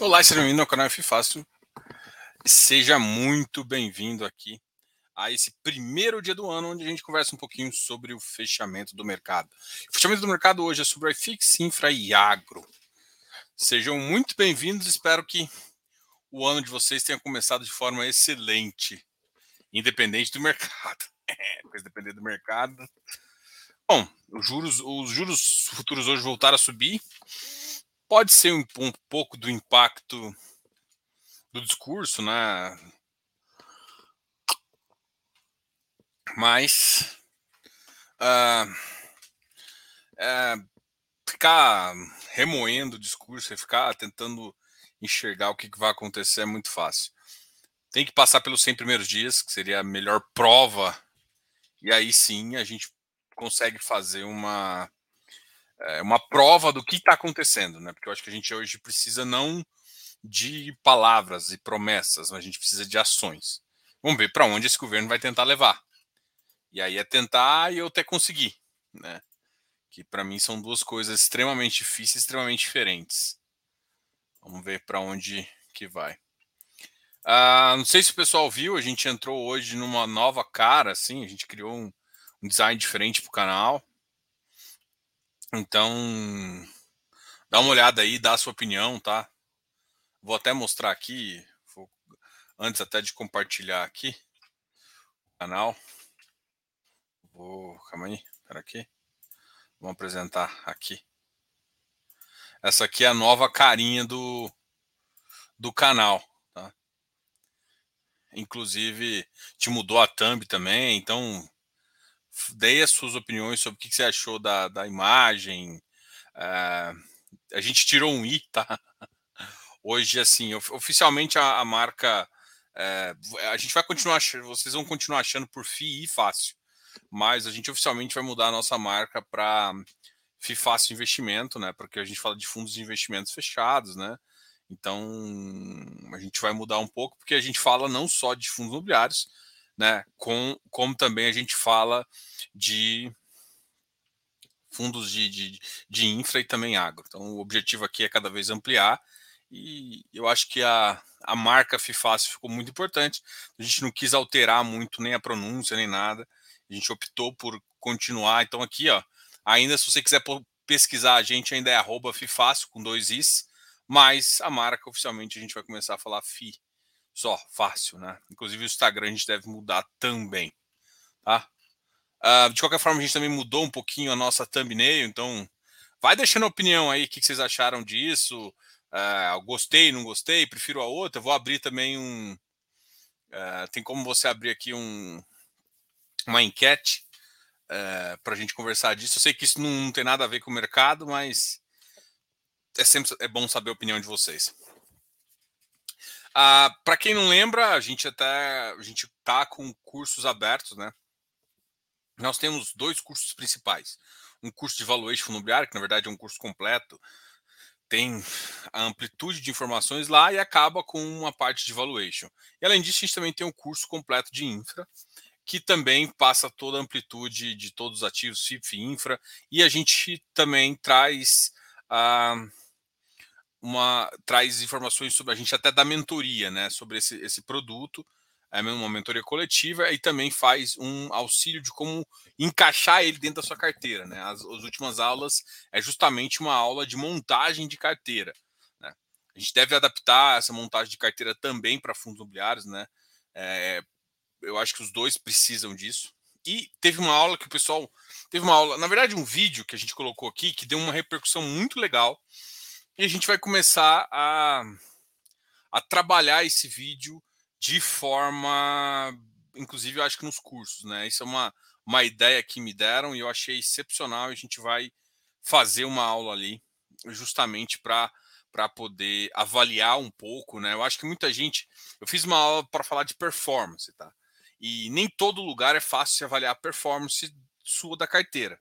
Olá, seja bem-vindo ao canal F Fácil. Seja muito bem-vindo aqui a esse primeiro dia do ano, onde a gente conversa um pouquinho sobre o fechamento do mercado. O fechamento do mercado hoje é sobre a Fix, Infra e Agro. Sejam muito bem-vindos, espero que o ano de vocês tenha começado de forma excelente, independente do mercado. É, pois depender do mercado. Bom, os juros, os juros futuros hoje voltaram a subir pode ser um, um pouco do impacto do discurso, né? Mas uh, ficar remoendo o discurso e ficar tentando enxergar o que vai acontecer é muito fácil. Tem que passar pelos 100 primeiros dias, que seria a melhor prova, e aí sim a gente consegue fazer uma é, uma prova do que está acontecendo, né? Porque eu acho que a gente hoje precisa não de palavras e promessas, mas a gente precisa de ações. Vamos ver para onde esse governo vai tentar levar. E aí é tentar e eu até conseguir, né? Que para mim são duas coisas extremamente difíceis, extremamente diferentes. Vamos ver para onde que vai. Ah, não sei se o pessoal viu, a gente entrou hoje numa nova cara, assim, a gente criou um, um design diferente para o canal. Então, dá uma olhada aí, dá a sua opinião, tá? Vou até mostrar aqui, antes até de compartilhar aqui o canal. Vou, calma aí, espera aqui. Vamos apresentar aqui. Essa aqui é a nova carinha do, do canal, tá? Inclusive, te mudou a thumb também, então dei as suas opiniões sobre o que você achou da, da imagem. Uh, a gente tirou um i, tá? Hoje, assim, oficialmente a, a marca. Uh, a gente vai continuar, vocês vão continuar achando por FII fácil, mas a gente oficialmente vai mudar a nossa marca para FI Fácil Investimento, né? Porque a gente fala de fundos de investimentos fechados, né? Então a gente vai mudar um pouco, porque a gente fala não só de fundos imobiliários, né? Com, como também a gente fala de fundos de, de, de infra e também agro. Então, o objetivo aqui é cada vez ampliar e eu acho que a, a marca FIFAS ficou muito importante. A gente não quis alterar muito nem a pronúncia, nem nada. A gente optou por continuar. Então, aqui, ó, ainda se você quiser pesquisar, a gente ainda é arroba FIFácil com dois Is, mas a marca oficialmente a gente vai começar a falar FI só, fácil, né? Inclusive o Instagram a gente deve mudar também, tá? Uh, de qualquer forma, a gente também mudou um pouquinho a nossa thumbnail, então vai deixando a opinião aí, o que, vocês acharam disso. Uh, gostei, não gostei, prefiro a outra. Vou abrir também um. Uh, tem como você abrir aqui um, uma enquete para a gente conversar disso. Eu sei que isso não, não, tem nada a ver com o mercado, mas é sempre é bom saber a opinião de vocês. Ah, para quem não lembra, a gente até a gente tá com cursos abertos, né? Nós temos dois cursos principais. Um curso de valuation imobiliário, que na verdade é um curso completo, tem a amplitude de informações lá e acaba com uma parte de valuation. E além disso, a gente também tem um curso completo de infra, que também passa toda a amplitude de todos os ativos FIP infra, e a gente também traz a uh, uma traz informações sobre a gente até da mentoria, né, sobre esse, esse produto, é uma mentoria coletiva e também faz um auxílio de como encaixar ele dentro da sua carteira, né? As, as últimas aulas é justamente uma aula de montagem de carteira. Né? A gente deve adaptar essa montagem de carteira também para fundos imobiliários, né? É, eu acho que os dois precisam disso. E teve uma aula que o pessoal teve uma aula, na verdade, um vídeo que a gente colocou aqui que deu uma repercussão muito legal e a gente vai começar a, a trabalhar esse vídeo de forma, inclusive, eu acho que nos cursos, né? Isso é uma, uma ideia que me deram e eu achei excepcional. A gente vai fazer uma aula ali, justamente para para poder avaliar um pouco, né? Eu acho que muita gente. Eu fiz uma aula para falar de performance, tá? E nem todo lugar é fácil de avaliar a performance sua da carteira.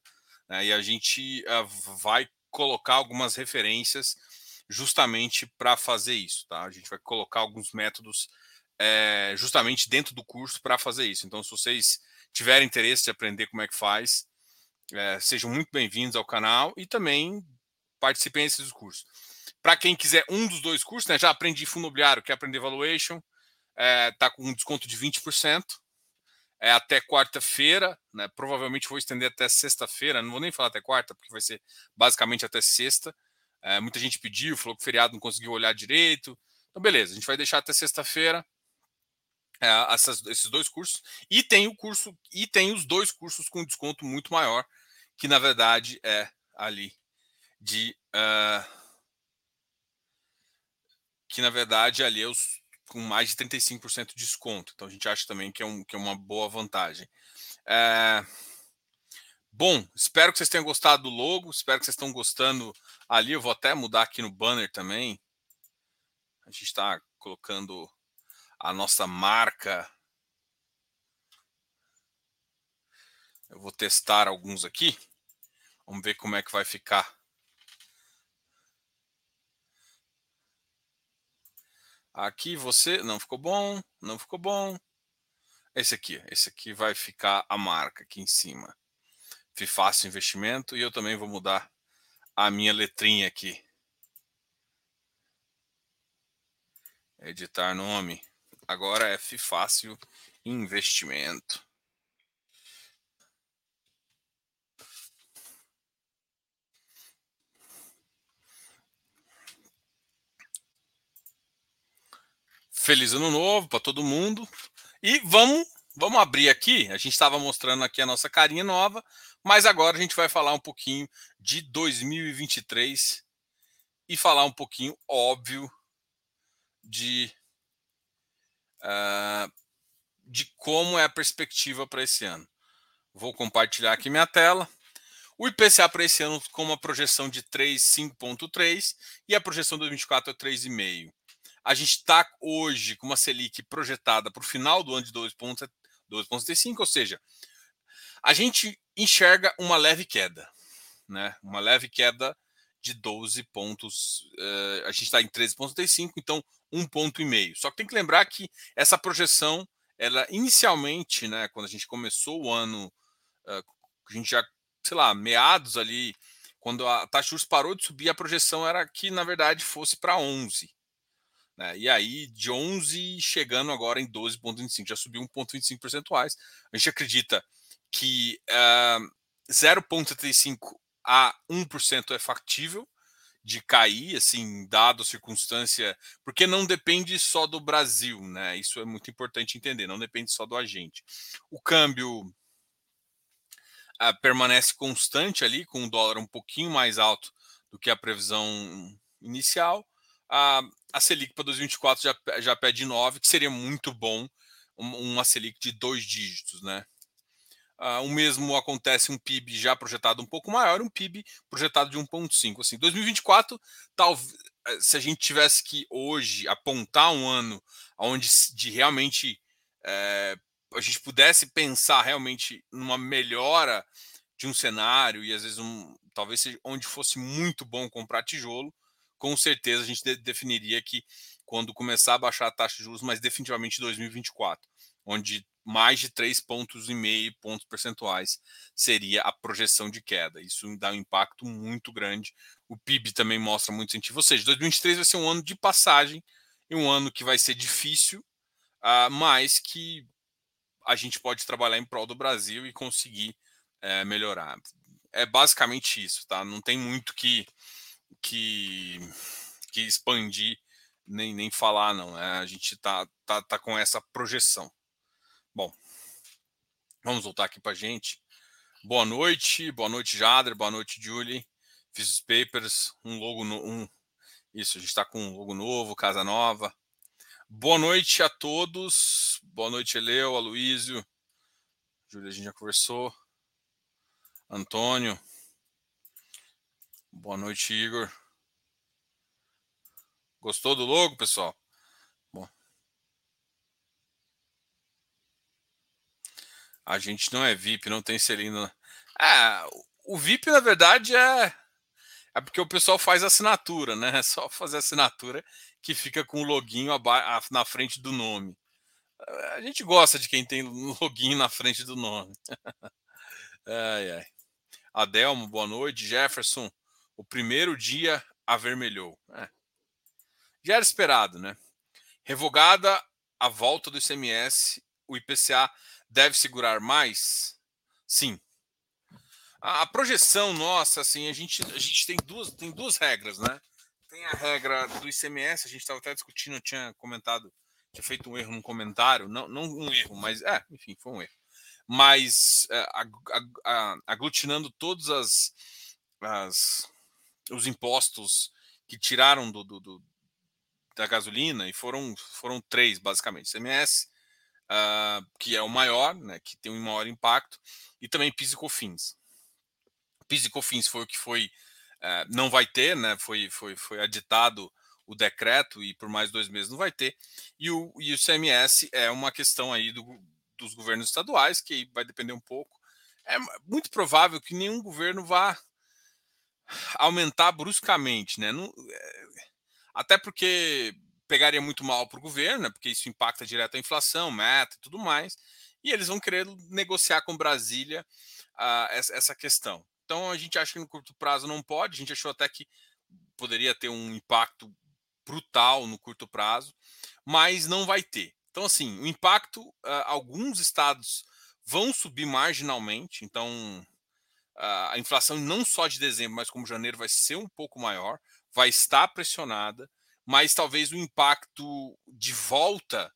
Né? E a gente uh, vai colocar algumas referências justamente para fazer isso, tá? A gente vai colocar alguns métodos é, justamente dentro do curso para fazer isso. Então, se vocês tiverem interesse de aprender como é que faz, é, sejam muito bem-vindos ao canal e também participem desses cursos. Para quem quiser um dos dois cursos, né, já aprendi fundo imobiliário, quer aprender valuation, está é, com um desconto de 20%. É até quarta-feira, né? Provavelmente vou estender até sexta-feira. Não vou nem falar até quarta, porque vai ser basicamente até sexta. É, muita gente pediu, falou que o feriado não conseguiu olhar direito. Então, beleza, a gente vai deixar até sexta-feira é, essas, esses dois cursos. E tem o curso, e tem os dois cursos com desconto muito maior, que na verdade é ali de. Uh, que na verdade ali é os, com mais de 35% de desconto. Então a gente acha também que é, um, que é uma boa vantagem. É... Bom, espero que vocês tenham gostado do logo, espero que vocês estão gostando ali. Eu vou até mudar aqui no banner também. A gente está colocando a nossa marca. Eu vou testar alguns aqui. Vamos ver como é que vai ficar. Aqui você não ficou bom, não ficou bom. Esse aqui, esse aqui vai ficar a marca aqui em cima. Fácil investimento e eu também vou mudar a minha letrinha aqui. Editar nome. Agora é Fácil investimento. Feliz ano novo para todo mundo. E vamos, vamos abrir aqui. A gente estava mostrando aqui a nossa carinha nova, mas agora a gente vai falar um pouquinho de 2023 e falar um pouquinho, óbvio, de, uh, de como é a perspectiva para esse ano. Vou compartilhar aqui minha tela. O IPCA para esse ano com uma projeção de 3,5,3 e a projeção de 2024 é 3,5. A gente está hoje com uma Selic projetada para o final do ano de 2,75, ou seja, a gente enxerga uma leve queda, né? Uma leve queda de 12 pontos. Uh, a gente está em 13,35, então um ponto e meio. Só que tem que lembrar que essa projeção, ela inicialmente, né, quando a gente começou o ano, uh, a gente já, sei lá, meados ali, quando a taxa de juros parou de subir, a projeção era que, na verdade, fosse para 11. Né? E aí, de 11 chegando agora em 12,25, já subiu 1,25 percentuais. A gente acredita que uh, ah, 0,75 a 1% é factível de cair, assim, dado a circunstância, porque não depende só do Brasil, né? Isso é muito importante entender, não depende só do agente. O câmbio uh, permanece constante ali, com o dólar um pouquinho mais alto do que a previsão inicial a, a Selic para 2024 já, já pede 9, que seria muito bom uma Selic de dois dígitos, né? Uh, o mesmo acontece um PIB já projetado um pouco maior, um PIB projetado de 1,5. Assim, 2024, tal, eh, se a gente tivesse que hoje apontar um ano onde de realmente é, a gente pudesse pensar realmente numa melhora de um cenário e às vezes um, talvez onde fosse muito bom comprar tijolo, com certeza a gente de definiria que quando começar a baixar a taxa de juros, mas definitivamente 2024, onde mais de 3 pontos e meio pontos percentuais seria a projeção de queda. Isso dá um impacto muito grande. O PIB também mostra muito incentivo. Ou seja, 2023 vai ser um ano de passagem e um ano que vai ser difícil, uh, mas que a gente pode trabalhar em prol do Brasil e conseguir uh, melhorar. É basicamente isso, tá? Não tem muito que que, que expandir nem, nem falar, não. Né? A gente tá, tá, tá com essa projeção. Bom, vamos voltar aqui para gente. Boa noite, boa noite, Jader, boa noite, Julie. Fiz os papers, um logo, no, um, isso, a gente está com um logo novo, casa nova. Boa noite a todos. Boa noite, Eleu, Aloísio. Júlia, a gente já conversou. Antônio. Boa noite, Igor. Gostou do logo, pessoal? A gente não é VIP, não tem selinho. É, o VIP, na verdade, é. É porque o pessoal faz assinatura, né? É só fazer assinatura que fica com o loginho na frente do nome. A gente gosta de quem tem loginho na frente do nome. ai, ai. Adelmo, boa noite. Jefferson, o primeiro dia avermelhou. É. Já era esperado, né? Revogada a volta do ICMS, o IPCA deve segurar mais? Sim. A, a projeção nossa, assim, a gente, a gente tem, duas, tem duas regras, né? Tem a regra do ICMS, a gente estava até discutindo, eu tinha comentado, tinha feito um erro num comentário, não, não um erro, mas é, enfim, foi um erro. Mas é, aglutinando todos as, as, os impostos que tiraram do, do, do, da gasolina, e foram, foram três, basicamente. ICMS, uh, que é o maior, né, que tem um maior impacto, e também PIS e COFINS. PIS e COFINS foi o que foi é, não vai ter, né? Foi, foi, foi aditado o decreto e por mais dois meses não vai ter. E o, e o CMS é uma questão aí do, dos governos estaduais, que vai depender um pouco. É muito provável que nenhum governo vá aumentar bruscamente, né? Não, é, até porque pegaria muito mal para o governo, né? porque isso impacta direto a inflação, meta e tudo mais, e eles vão querer negociar com Brasília uh, essa, questão. Então a gente acha que no curto prazo não pode, a gente achou até que poderia ter um impacto brutal no curto prazo, mas não vai ter. Então, assim, o impacto, uh, alguns estados vão subir marginalmente, então uh, a inflação não só de dezembro, mas como janeiro vai ser um pouco maior, vai estar pressionada, mas talvez o impacto de volta,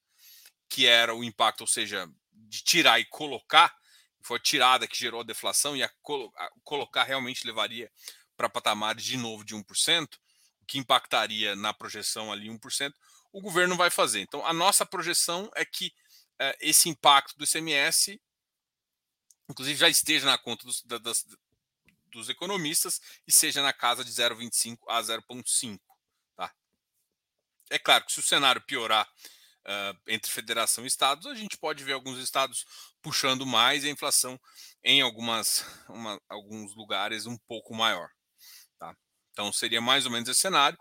que era o impacto, ou seja, de tirar e colocar, foi a tirada que gerou a deflação e a, colo a colocar realmente levaria para patamares de novo de 1%, o que impactaria na projeção ali 1%, o governo vai fazer. Então, a nossa projeção é que é, esse impacto do ICMS, inclusive, já esteja na conta dos, da, das, dos economistas e seja na casa de 0,25 a 0,5. É claro que se o cenário piorar uh, entre federação e estados, a gente pode ver alguns estados puxando mais e a inflação em algumas, uma, alguns lugares um pouco maior. Tá? Então seria mais ou menos esse cenário.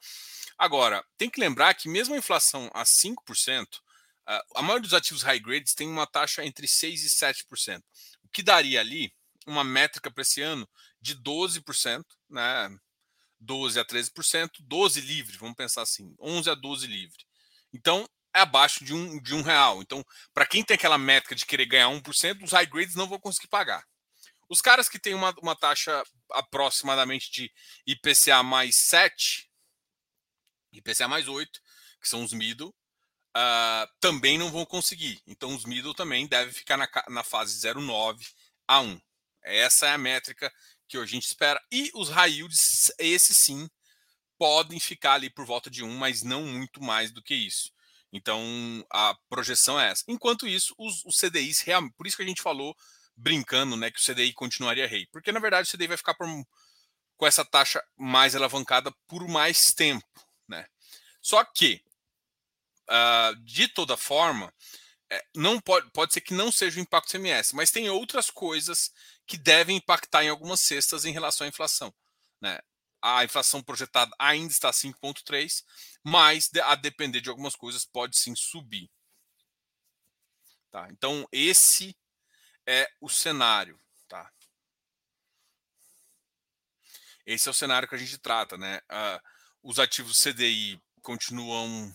Agora, tem que lembrar que mesmo a inflação a 5%, uh, ah, a maioria dos ativos high grades tem uma taxa entre 6% e 7%, o que daria ali uma métrica para esse ano de 12%, né? 12 a 13%, 12 livre, vamos pensar assim, 11 a 12 livre. Então, é abaixo de um, de um real. Então, para quem tem aquela métrica de querer ganhar 1%, os high grades não vão conseguir pagar. Os caras que têm uma, uma taxa aproximadamente de IPCA mais 7, IPCA mais 8, que são os middle, uh, também não vão conseguir. Então, os middle também devem ficar na, na fase 0,9 a 1. Essa é a métrica que a gente espera. E os high yields, esses sim, podem ficar ali por volta de 1, mas não muito mais do que isso. Então, a projeção é essa. Enquanto isso, os, os CDIs, por isso que a gente falou, brincando, né, que o CDI continuaria rei. Porque, na verdade, o CDI vai ficar por, com essa taxa mais alavancada por mais tempo. Né? Só que, uh, de toda forma, é, não pode, pode ser que não seja o impacto CMS, mas tem outras coisas que devem impactar em algumas cestas em relação à inflação. Né? a inflação projetada ainda está 5,3, mas a depender de algumas coisas pode sim subir. Tá? Então, esse é o cenário. Tá? Esse é o cenário que a gente trata. Né? Uh, os ativos CDI continuam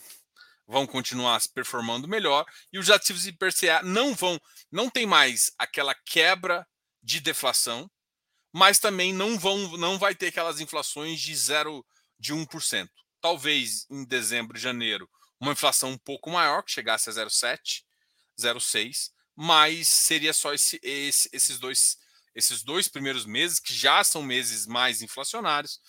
vão continuar se performando melhor e os ativos IPCA não vão, não tem mais aquela quebra de deflação, mas também não vão não vai ter aquelas inflações de 0 de 1%. Talvez em dezembro e janeiro uma inflação um pouco maior, que chegasse a 0,7, 0,6, mas seria só esse, esse, esses dois esses dois primeiros meses que já são meses mais inflacionários,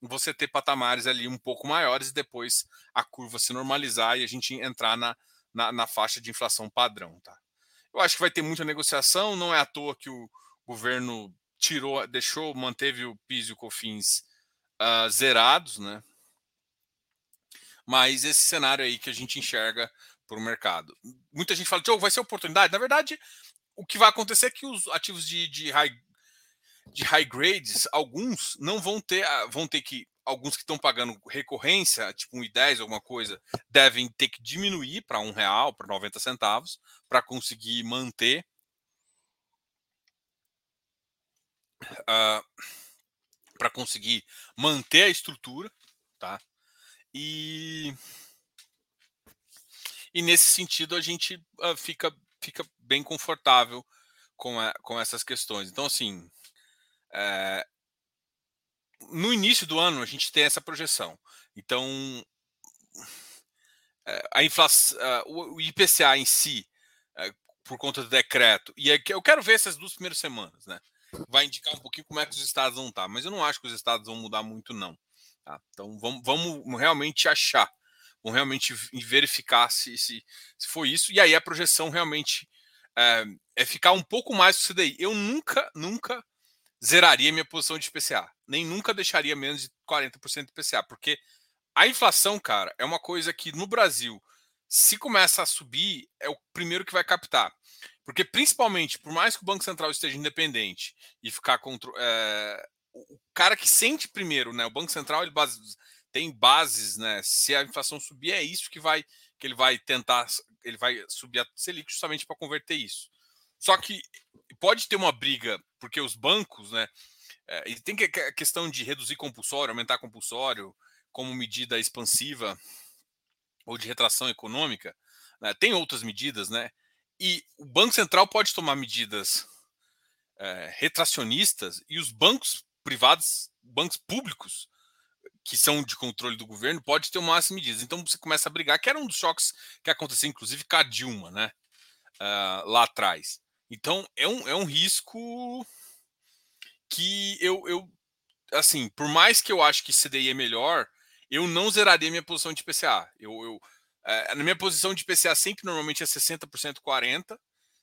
você ter patamares ali um pouco maiores e depois a curva se normalizar e a gente entrar na, na, na faixa de inflação padrão, tá? Eu acho que vai ter muita negociação, não é à toa que o governo tirou, deixou, manteve o PIS e o COFINS uh, zerados, né? Mas esse cenário aí que a gente enxerga para o mercado. Muita gente fala, Joe, vai ser oportunidade. Na verdade, o que vai acontecer é que os ativos de, de, high, de high grades, alguns não vão ter, ah, vão ter que, alguns que estão pagando recorrência, tipo 1,10, alguma coisa, devem ter que diminuir para um real, para 90 centavos, para conseguir manter uh, para conseguir manter a estrutura, tá? E e nesse sentido a gente uh, fica fica bem confortável com, a, com essas questões. Então assim, é, no início do ano a gente tem essa projeção. Então é, a inflação, o IPCA em si, é, por conta do decreto, e é eu quero ver essas duas primeiras semanas, né? Vai indicar um pouquinho como é que os estados vão estar, mas eu não acho que os estados vão mudar muito, não. Tá? Então vamos, vamos realmente achar, vamos realmente verificar se, se, se foi isso, e aí a projeção realmente é, é ficar um pouco mais com o CDI. Eu nunca, nunca zeraria minha posição de IPCA, nem nunca deixaria menos de 40% de IPCA, porque a inflação, cara, é uma coisa que no Brasil, se começa a subir, é o primeiro que vai captar. Porque, principalmente, por mais que o Banco Central esteja independente e ficar contra. É, o cara que sente primeiro, né? O Banco Central ele base, tem bases, né? Se a inflação subir, é isso que vai que ele vai tentar, ele vai subir a Selic justamente para converter isso. Só que pode ter uma briga, porque os bancos, né? É, e tem que a questão de reduzir compulsório, aumentar compulsório, como medida expansiva ou de retração econômica, né? tem outras medidas, né? E o Banco Central pode tomar medidas é, retracionistas e os bancos privados, bancos públicos, que são de controle do governo, pode ter umas medidas. Então você começa a brigar, que era um dos choques que aconteceu, inclusive, com a Dilma, né? Uh, lá atrás. Então é um, é um risco que eu, eu, assim, por mais que eu acho que CDI é melhor, eu não zeraria minha posição de PCA. Eu, eu é, na minha posição de PCA sempre normalmente é 60% 40%.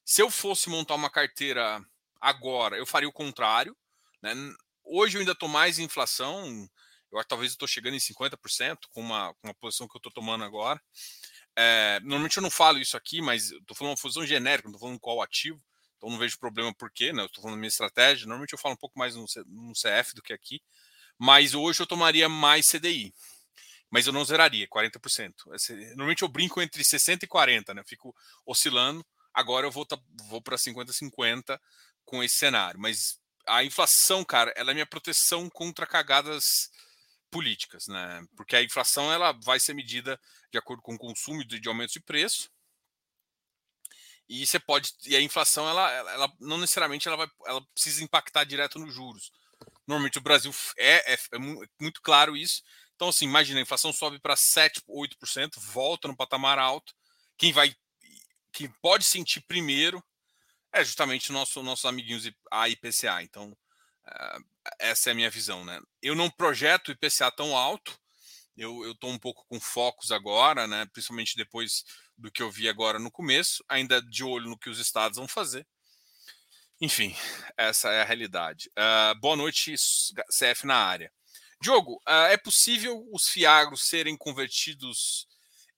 Se eu fosse montar uma carteira agora, eu faria o contrário. Né? Hoje eu ainda estou mais em inflação. Eu talvez estou chegando em 50% com uma, com uma posição que eu estou tomando agora. É, normalmente eu não falo isso aqui, mas estou falando uma posição genérica, não estou falando qual ativo. Então não vejo problema por quê, né? Eu estou falando da minha estratégia. Normalmente eu falo um pouco mais no, no CF do que aqui. Mas hoje eu tomaria mais CDI mas eu não zeraria 40%. Normalmente eu brinco entre 60 e 40, né? Eu fico oscilando. Agora eu vou, tá, vou para 50 50 com esse cenário, mas a inflação, cara, ela é minha proteção contra cagadas políticas, né? Porque a inflação ela vai ser medida de acordo com o consumo de, de aumento de preço. E você pode e a inflação ela, ela não necessariamente ela vai ela precisa impactar direto nos juros. Normalmente o Brasil é, é, é muito claro isso então, assim, imagina, a inflação sobe para 7, 8%, volta no patamar alto. Quem vai, quem pode sentir primeiro é justamente nosso, nossos amiguinhos a IPCA. Então, uh, essa é a minha visão, né? Eu não projeto IPCA tão alto. Eu estou um pouco com focos agora, né? Principalmente depois do que eu vi agora no começo, ainda de olho no que os estados vão fazer. Enfim, essa é a realidade. Uh, boa noite, CF na área. Diogo, uh, é possível os fiagros serem convertidos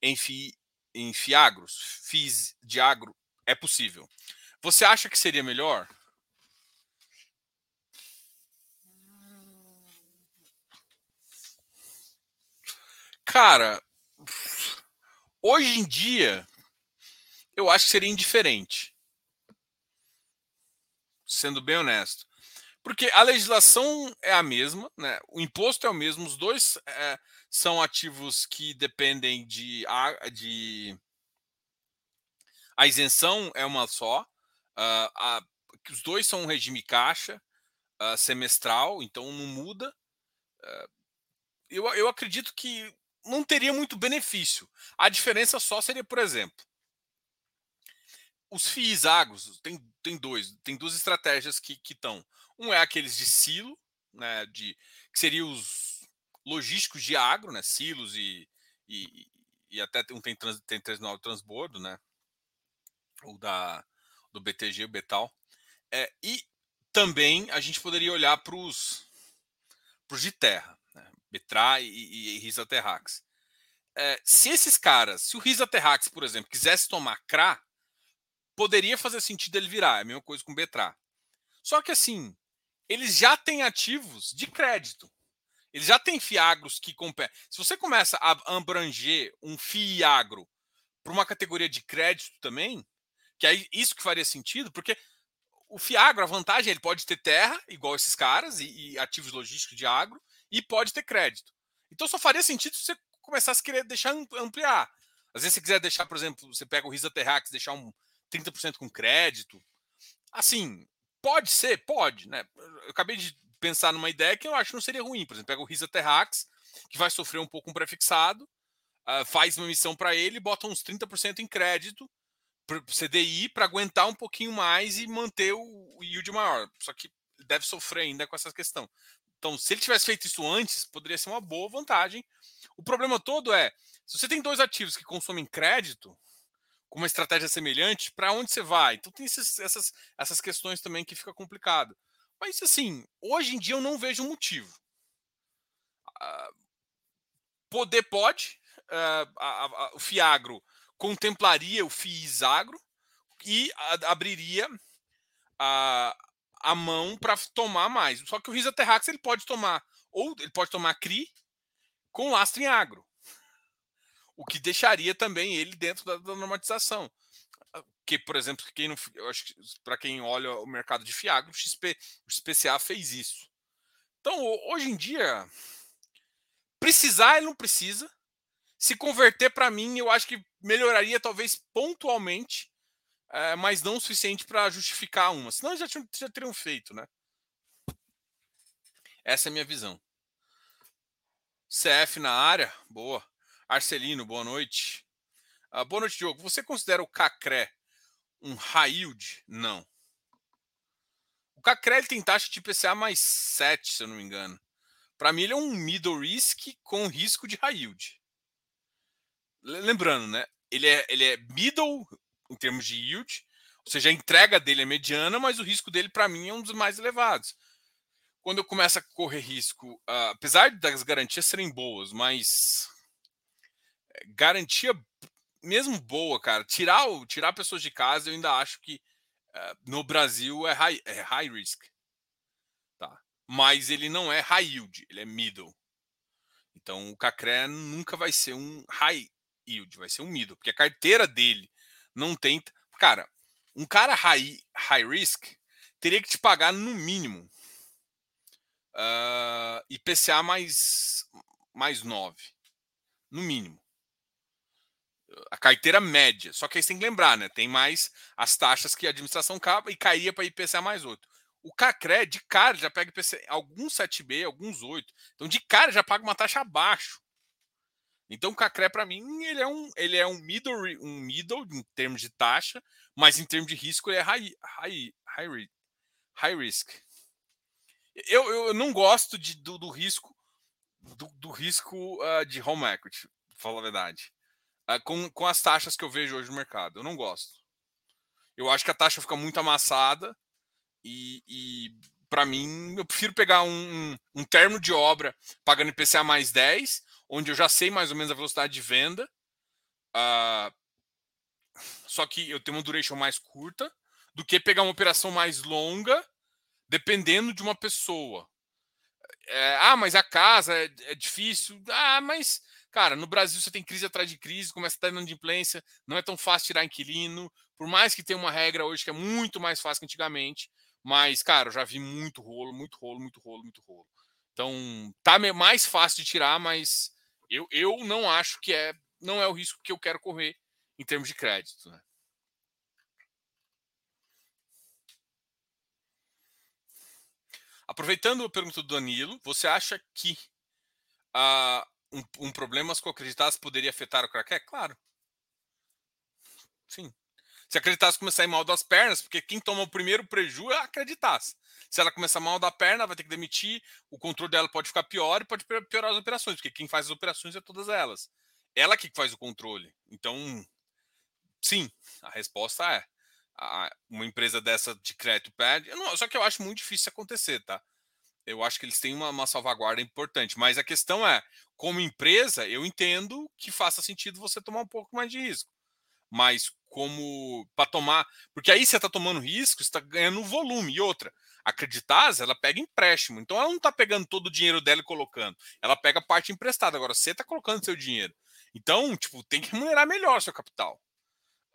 em, fi, em fiagros? FIs de agro? É possível. Você acha que seria melhor? Cara, hoje em dia, eu acho que seria indiferente. Sendo bem honesto. Porque a legislação é a mesma, né? o imposto é o mesmo, os dois é, são ativos que dependem de, de. A isenção é uma só, uh, a, os dois são um regime caixa uh, semestral, então não muda. Uh, eu, eu acredito que não teria muito benefício. A diferença só seria, por exemplo, os FIIs agros, tem, tem dois, tem duas estratégias que estão. Um é aqueles de silo, né, de, que seriam os logísticos de agro, né, silos e, e, e até um tem, trans, tem terminal transbordo, né, o da, do BTG, o Betal. É, e também a gente poderia olhar para os de terra, né, Betra e, e, e Risa Terrax. É, se esses caras, se o Risa Terrax, por exemplo, quisesse tomar CRA, poderia fazer sentido ele virar, é a mesma coisa com o Betra. Só que assim, eles já têm ativos de crédito. Eles já têm fiagros que competem. Se você começa a abranger um fiagro para uma categoria de crédito também, que é isso que faria sentido, porque o fiagro, a vantagem, ele pode ter terra, igual esses caras, e, e ativos logísticos de agro, e pode ter crédito. Então só faria sentido se você começasse a querer deixar ampliar. Às vezes, se quiser deixar, por exemplo, você pega o Risa Terrax, deixar um 30% com crédito. Assim, pode ser, pode, né? Eu acabei de pensar numa ideia que eu acho que não seria ruim. Por exemplo, pega o Risa Terrax, que vai sofrer um pouco um prefixado, uh, faz uma emissão para ele, bota uns 30% em crédito, para CDI, para aguentar um pouquinho mais e manter o yield maior. Só que deve sofrer ainda com essa questão. Então, se ele tivesse feito isso antes, poderia ser uma boa vantagem. O problema todo é, se você tem dois ativos que consomem crédito, com uma estratégia semelhante, para onde você vai? Então tem esses, essas, essas questões também que fica complicado. Mas assim, hoje em dia eu não vejo motivo. Uh, poder pode, uh, a, a, o Fiagro contemplaria o FIISagro e a, abriria a, a mão para tomar mais. Só que o Risa Terrax ele pode tomar, ou ele pode tomar CRI com lastro em agro. O que deixaria também ele dentro da, da normatização. Que, por exemplo, quem não, eu acho que para quem olha o mercado de Fiagro, o, XP, o XPCA fez isso. Então, hoje em dia, precisar ele não precisa. Se converter para mim, eu acho que melhoraria talvez pontualmente, é, mas não o suficiente para justificar uma. Senão já, tinham, já teriam feito, né? Essa é a minha visão. CF na área, boa. Arcelino, boa noite. Uh, boa noite, Diogo. Você considera o Cacré um high yield? Não. O Cacré tem taxa de IPCA mais 7, se eu não me engano. Para mim, ele é um middle risk com risco de high yield. Lembrando, né? Ele é, ele é middle em termos de yield, ou seja, a entrega dele é mediana, mas o risco dele, para mim, é um dos mais elevados. Quando eu começo a correr risco, uh, apesar das garantias serem boas, mas garantia mesmo boa, cara, tirar, tirar pessoas de casa, eu ainda acho que uh, no Brasil é high, é high risk. Tá? Mas ele não é high yield, ele é middle. Então o Cacré nunca vai ser um high yield, vai ser um middle, porque a carteira dele não tem. Cara, um cara high, high risk teria que te pagar no mínimo uh, ah, IPCA mais, mais 9. No mínimo. A carteira média. Só que aí você tem que lembrar, né? Tem mais as taxas que a administração capa e cairia para IPCA mais 8. O CACRE, de cara, já pega IPCA, alguns 7B, alguns 8. Então, de cara, já paga uma taxa abaixo. Então o Cacré para mim ele é um ele é um middle um middle em termos de taxa, mas em termos de risco ele é high high high, high risk. Eu, eu não gosto de, do, do risco do, do risco uh, de home equity, pra falar a verdade, com, com as taxas que eu vejo hoje no mercado. Eu não gosto. Eu acho que a taxa fica muito amassada e, e para mim eu prefiro pegar um, um, um termo de obra pagando IPCA mais 10 onde eu já sei mais ou menos a velocidade de venda. Uh, só que eu tenho uma duration mais curta do que pegar uma operação mais longa, dependendo de uma pessoa. É, ah, mas a casa é, é, difícil. Ah, mas, cara, no Brasil você tem crise atrás de crise, começa a estar de implência, não é tão fácil tirar inquilino. Por mais que tenha uma regra hoje que é muito mais fácil que antigamente, mas, cara, eu já vi muito rolo, muito rolo, muito rolo, muito rolo. Então, tá mais fácil de tirar, mas eu, eu não acho que é não é o risco que eu quero correr em termos de crédito. Né? Aproveitando a pergunta do Danilo, você acha que um, um problema com acreditadas poderia afetar o crack? É claro. Sim. Se acreditasse começar a ir mal das pernas, porque quem toma o primeiro prejuízo é acreditasse. Se ela começar mal da perna, vai ter que demitir, o controle dela pode ficar pior e pode piorar as operações, porque quem faz as operações é todas elas. Ela que faz o controle. Então, sim, a resposta é. uma empresa dessa de crédito perde. Só que eu acho muito difícil acontecer, tá? Eu acho que eles têm uma, uma salvaguarda importante. Mas a questão é, como empresa, eu entendo que faça sentido você tomar um pouco mais de risco. Mas como para tomar. Porque aí você está tomando risco, você está ganhando volume. E outra, a ela pega empréstimo. Então ela não está pegando todo o dinheiro dela e colocando. Ela pega parte emprestada. Agora você está colocando seu dinheiro. Então, tipo, tem que remunerar melhor seu capital.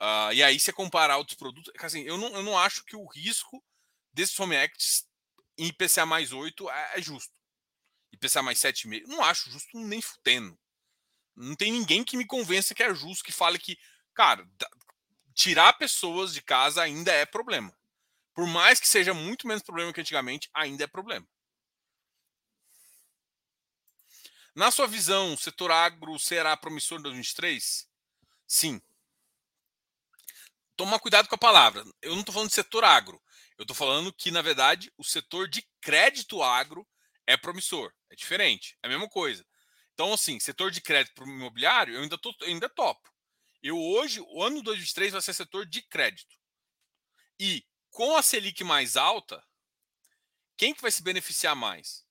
Uh, e aí, você comparar outros produtos. Assim, eu, não, eu não acho que o risco desses Home Acts em IPCA mais 8 é, é justo. IPCA mais 7,5%. Não acho justo nem futendo. Não tem ninguém que me convença que é justo, que fale que, cara, tirar pessoas de casa ainda é problema. Por mais que seja muito menos problema que antigamente, ainda é problema. Na sua visão, o setor agro será promissor em 2023? Sim. Toma cuidado com a palavra. Eu não estou falando de setor agro. Eu estou falando que, na verdade, o setor de crédito agro é promissor. É diferente. É a mesma coisa. Então, assim, setor de crédito para o imobiliário, eu ainda, tô, eu ainda topo. Eu hoje, o ano 2023 vai ser setor de crédito. E com a Selic mais alta, quem que vai se beneficiar mais?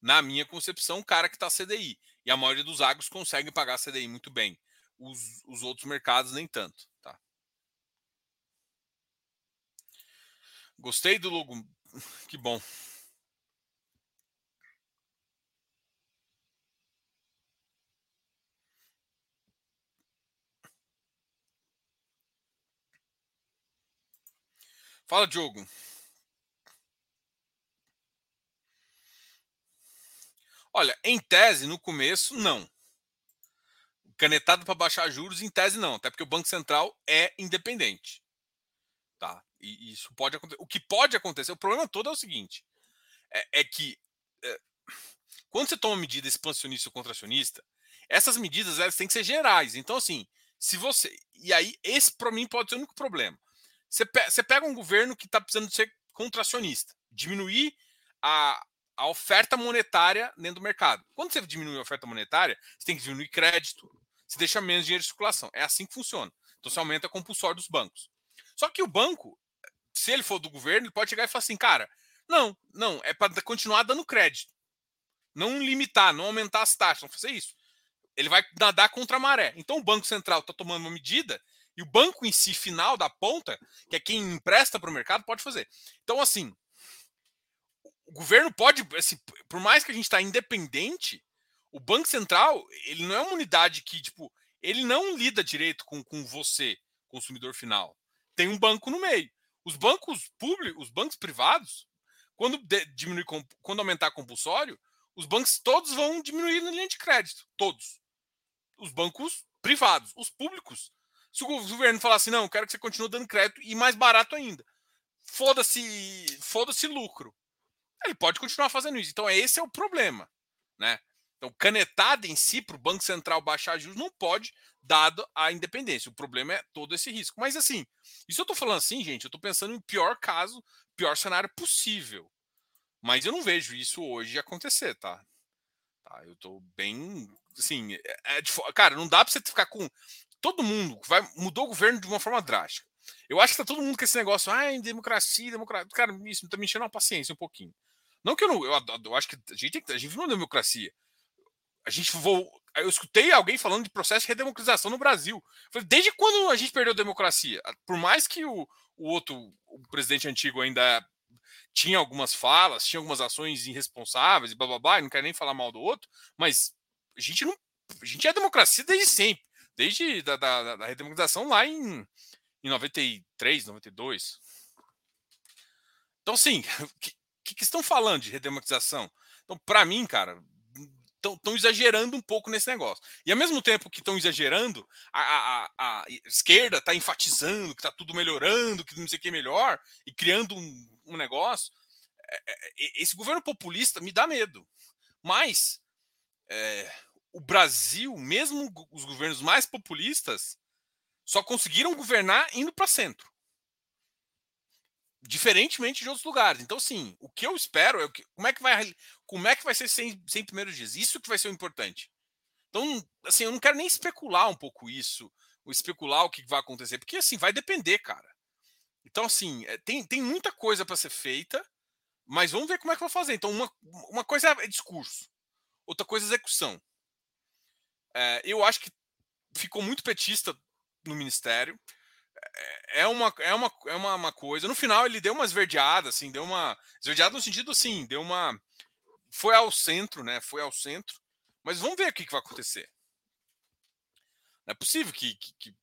Na minha concepção, o cara que está CDI. E a maioria dos agros consegue pagar CDI muito bem. Os, os outros mercados nem tanto. Tá? Gostei do logo. Que bom. Fala, Diogo. Olha, em tese, no começo, não. Canetado para baixar juros, em tese, não. Até porque o Banco Central é independente. E isso pode acontecer. O que pode acontecer, o problema todo é o seguinte: é, é que é, quando você toma medida expansionista ou contracionista, essas medidas elas têm que ser gerais. Então, assim, se você. E aí, esse para mim pode ser o único problema. Você, você pega um governo que está precisando ser contracionista, diminuir a, a oferta monetária dentro do mercado. Quando você diminui a oferta monetária, você tem que diminuir crédito, você deixa menos dinheiro em circulação. É assim que funciona. Então você aumenta a compulsória dos bancos. Só que o banco, se ele for do governo, ele pode chegar e falar assim, cara, não, não, é para continuar dando crédito. Não limitar, não aumentar as taxas, não fazer isso. Ele vai nadar contra a maré. Então o Banco Central está tomando uma medida e o banco em si, final da ponta, que é quem empresta para o mercado, pode fazer. Então, assim, o governo pode, assim, por mais que a gente está independente, o Banco Central, ele não é uma unidade que, tipo, ele não lida direito com, com você, consumidor final. Tem um banco no meio. Os bancos públicos, os bancos privados, quando diminuir, quando aumentar compulsório, os bancos todos vão diminuir na linha de crédito, todos. Os bancos privados, os públicos se o governo falar assim, não, quero que você continue dando crédito e mais barato ainda. Foda-se, foda-se lucro. Ele pode continuar fazendo isso. Então, esse é o problema, né? Então, canetada em si para o Banco Central baixar juros não pode, dado a independência. O problema é todo esse risco. Mas assim, isso eu estou falando assim, gente, eu estou pensando em pior caso, pior cenário possível. Mas eu não vejo isso hoje acontecer, tá? tá eu estou bem, assim, é, é, cara, não dá para você ficar com todo mundo vai mudou o governo de uma forma drástica. Eu acho que tá todo mundo com esse negócio, ah, em democracia, democracia. Cara, isso tá me enchendo a paciência um pouquinho. Não que eu não. Eu, eu acho que a gente, a gente vive numa democracia. A gente vou. Eu escutei alguém falando de processo de redemocratização no Brasil. Falei, desde quando a gente perdeu a democracia? Por mais que o, o outro, o presidente antigo ainda tinha algumas falas, tinha algumas ações irresponsáveis e blá blá blá, não quero nem falar mal do outro, mas a gente não. A gente é democracia desde sempre desde da, da, da redemocratização lá em, em 93, 92. Então, assim, o que, que, estão falando de redemocratização? Então, para mim, cara, estão exagerando um pouco nesse negócio. E ao mesmo tempo que estão exagerando, a, a, a esquerda está enfatizando que está tudo melhorando, que não sei o que melhor, e criando um, um negócio. É, é, esse governo populista me dá medo. Mas é, o Brasil, mesmo os governos mais populistas, só conseguiram governar indo para centro. Diferentemente de outros lugares. Então, sim, o que eu espero é que, como é que vai como é que vai ser sem, sem primeiros dias. Isso que vai ser o importante. Então, assim, eu não quero nem especular um pouco isso, ou especular o que vai acontecer, porque assim, vai depender, cara. Então, assim, é, tem, tem muita coisa para ser feita, mas vamos ver como é que vai fazer. Então, uma, uma coisa é discurso, outra coisa é execução. É, eu acho que ficou muito petista no ministério. É, é uma, é uma, é uma, uma, coisa. No final, ele deu uma esverdeada, assim, deu uma. Esverdeada no sentido assim, deu uma. Foi ao centro, né? Foi ao centro. Mas vamos ver o que, vai acontecer. Não é possível que, que, que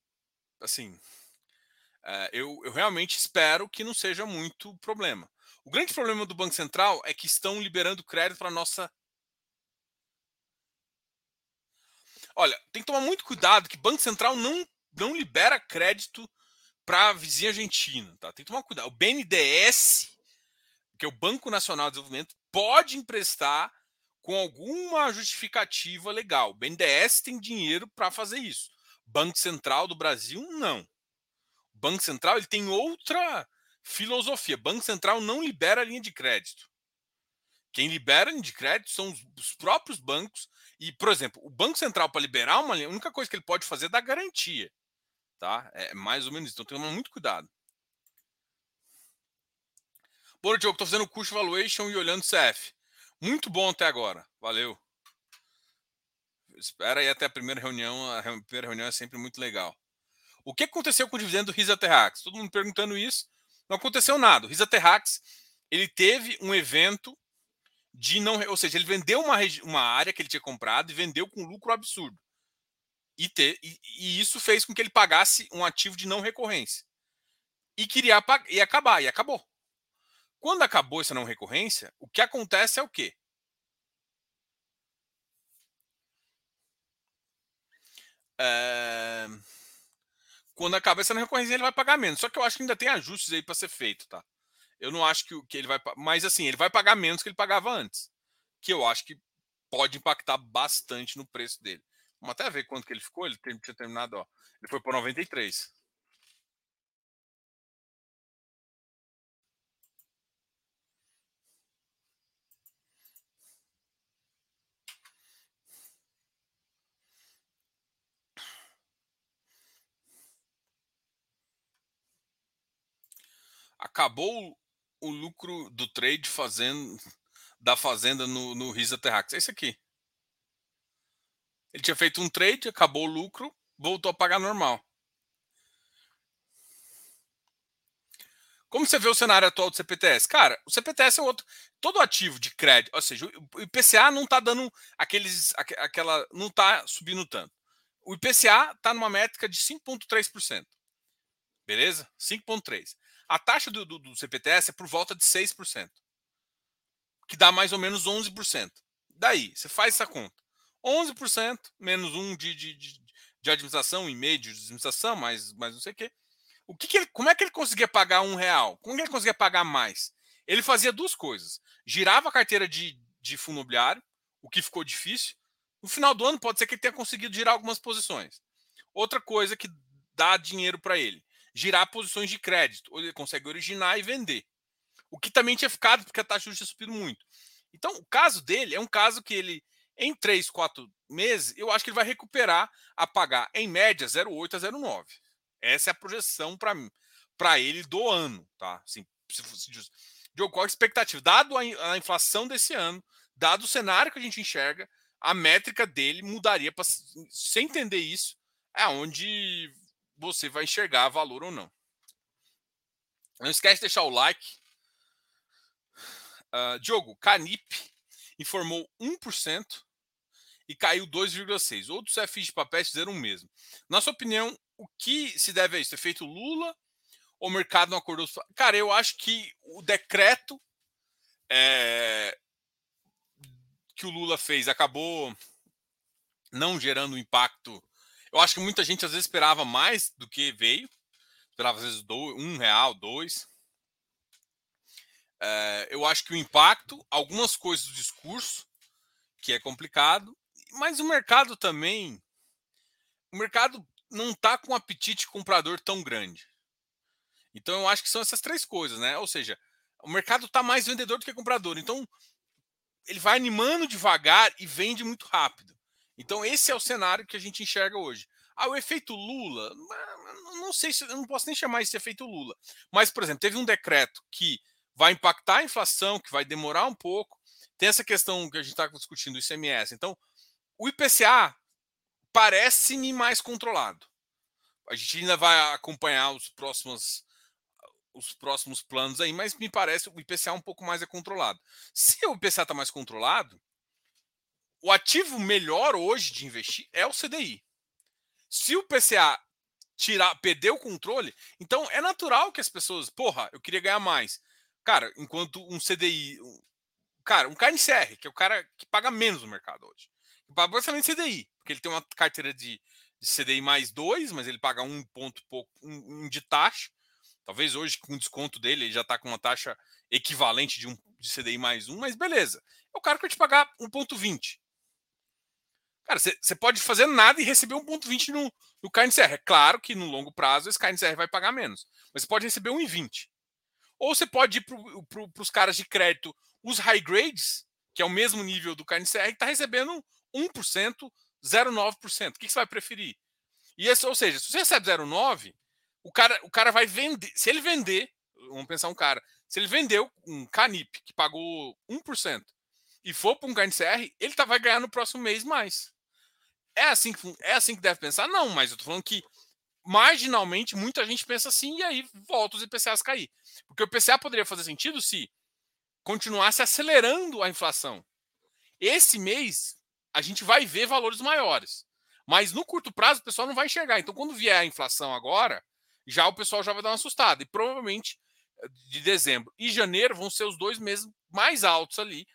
assim. É, eu, eu realmente espero que não seja muito problema. O grande problema do Banco Central é que estão liberando crédito para nossa. Olha, tem que tomar muito cuidado que Banco Central não, não libera crédito para a vizinha Argentina. Tá? Tem que tomar cuidado. O BNDES, que é o Banco Nacional de Desenvolvimento, pode emprestar com alguma justificativa legal. O BNDES tem dinheiro para fazer isso. Banco Central do Brasil, não. O Banco Central ele tem outra filosofia. Banco Central não libera linha de crédito. Quem libera linha de crédito são os próprios bancos. E, por exemplo, o Banco Central, para liberar uma linha, a única coisa que ele pode fazer é dar garantia. Tá? É mais ou menos isso. Então, tem que tomar muito cuidado. Bora, Diogo, estou fazendo o curso Valuation e olhando CF. Muito bom até agora. Valeu. Espera aí até a primeira reunião. A primeira reunião é sempre muito legal. O que aconteceu com o dividendo do Risa Terrax? Todo mundo perguntando isso. Não aconteceu nada. O Risa Terrax ele teve um evento de não. Ou seja, ele vendeu uma, uma área que ele tinha comprado e vendeu com lucro absurdo. E, e, e isso fez com que ele pagasse um ativo de não recorrência. E queria e acabar, e acabou. Quando acabou essa não recorrência, o que acontece é o quê? É... Quando acaba essa não recorrência, ele vai pagar menos. Só que eu acho que ainda tem ajustes aí para ser feito, tá? Eu não acho que, que ele vai. Mas assim, ele vai pagar menos que ele pagava antes. Que eu acho que pode impactar bastante no preço dele. Vamos até ver quanto que ele ficou. Ele tinha terminado, ó. Ele foi por 93. Acabou o lucro do trade fazendo da fazenda no, no Risa Terrax. É isso aqui. Ele tinha feito um trade, acabou o lucro, voltou a pagar normal. Como você vê o cenário atual do CPTS? Cara, o CPTS é outro. Todo ativo de crédito, ou seja, o IPCA não está dando aqueles. aquela. não está subindo tanto. O IPCA está numa métrica de 5,3%. Beleza? 5,3%. A taxa do, do, do, CPTS é por volta de 6%, que dá mais ou menos 11%. Daí, você faz essa conta. 11% menos 1 de, de, de, de administração, e meio de administração, mais, mais não sei o quê. O que, que ele, como é que ele conseguia pagar um real? Como é que ele conseguia pagar mais? Ele fazia duas coisas. Girava a carteira de, de fundo imobiliário, o que ficou difícil. No final do ano, pode ser que ele tenha conseguido girar algumas posições. Outra coisa que dá dinheiro para ele girar posições de crédito, ou ele consegue originar e vender. O que também tinha ficado porque a taxa de juros tinha subido muito. Então, o caso dele é um caso que ele, em 3, 4 meses, eu acho que ele vai recuperar a pagar, em média, 0,8 a 0,9. Essa é a projeção para para ele do ano, tá? Assim, se fosse Diogo, qual a expectativa? Dado a, a inflação desse ano, dado o cenário que a gente enxerga, a métrica dele mudaria para. Sem entender isso, é onde você vai enxergar valor ou não. Não esquece de deixar o like. Uh, Diogo, Canip informou 1% e caiu 2,6%. Outros FIs de papéis fizeram o mesmo. Na sua opinião, o que se deve a isso? Efeito Lula ou o mercado não acordou? Cara, eu acho que o decreto é, que o Lula fez acabou não gerando impacto eu acho que muita gente às vezes esperava mais do que veio. Esperava às vezes dois, um real, dois. É, eu acho que o impacto, algumas coisas do discurso, que é complicado, mas o mercado também. O mercado não está com um apetite comprador tão grande. Então eu acho que são essas três coisas, né? Ou seja, o mercado está mais vendedor do que comprador. Então ele vai animando devagar e vende muito rápido. Então, esse é o cenário que a gente enxerga hoje. Ah, o efeito Lula, não sei se eu não posso nem chamar esse efeito Lula. Mas, por exemplo, teve um decreto que vai impactar a inflação, que vai demorar um pouco. Tem essa questão que a gente está discutindo, o ICMS. Então, o IPCA parece-me mais controlado. A gente ainda vai acompanhar os próximos os próximos planos aí, mas me parece o IPCA um pouco mais é controlado. Se o IPCA está mais controlado, o ativo melhor hoje de investir é o CDI. Se o PCA tirar, perder o controle, então é natural que as pessoas, porra, eu queria ganhar mais. Cara, enquanto um CDI, um, cara, um KNCR, que é o cara que paga menos no mercado hoje, paga basicamente CDI, porque ele tem uma carteira de, de CDI mais dois, mas ele paga um ponto pouco um, um de taxa. Talvez hoje, com o desconto dele, ele já está com uma taxa equivalente de um de CDI mais um, mas beleza. É o cara que vai te pagar 1,20. Cara, você pode fazer nada e receber 1,20 no, no KNCR. É claro que no longo prazo esse KNCR vai pagar menos, mas você pode receber 1,20. Ou você pode ir para pro, os caras de crédito, os high grades, que é o mesmo nível do KNCR, que está recebendo 1%, 0,9%. O que, você vai preferir? E esse, ou seja, se você recebe 0,9%, o cara, o cara vai vender. Se ele vender, vamos pensar um cara, se ele vendeu um Canip que pagou 1% e for para um KNCR, ele tá, vai ganhar no próximo mês mais. É assim, que, é assim que deve pensar? Não, mas eu tô falando que marginalmente muita gente pensa assim e aí volta os IPCAs cair. Porque o IPCA poderia fazer sentido se continuasse acelerando a inflação. Esse mês a gente vai ver valores maiores. Mas no curto prazo o pessoal não vai enxergar. Então quando vier a inflação agora, já o pessoal já vai dar uma assustada. E provavelmente eh, de dezembro e janeiro vão ser os dois meses mais altos ali,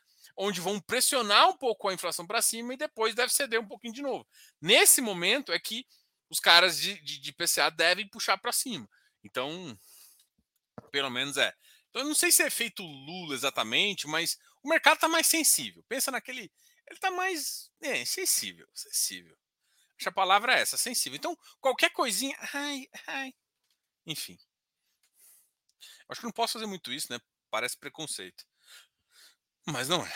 onde vão pressionar um pouco a inflação para cima e depois deve ceder um pouquinho de novo. Nesse momento é que os caras de, de, de PCA devem puxar para cima. Então, pelo menos é. Então, eu não sei se é efeito Lula exatamente, mas o mercado está mais sensível. Pensa naquele. Ele está mais é, sensível. Sensível. Acho a palavra é essa, sensível. Então, qualquer coisinha. Ai, ai. Enfim. Acho que não posso fazer muito isso, né? Parece preconceito. Mas não é.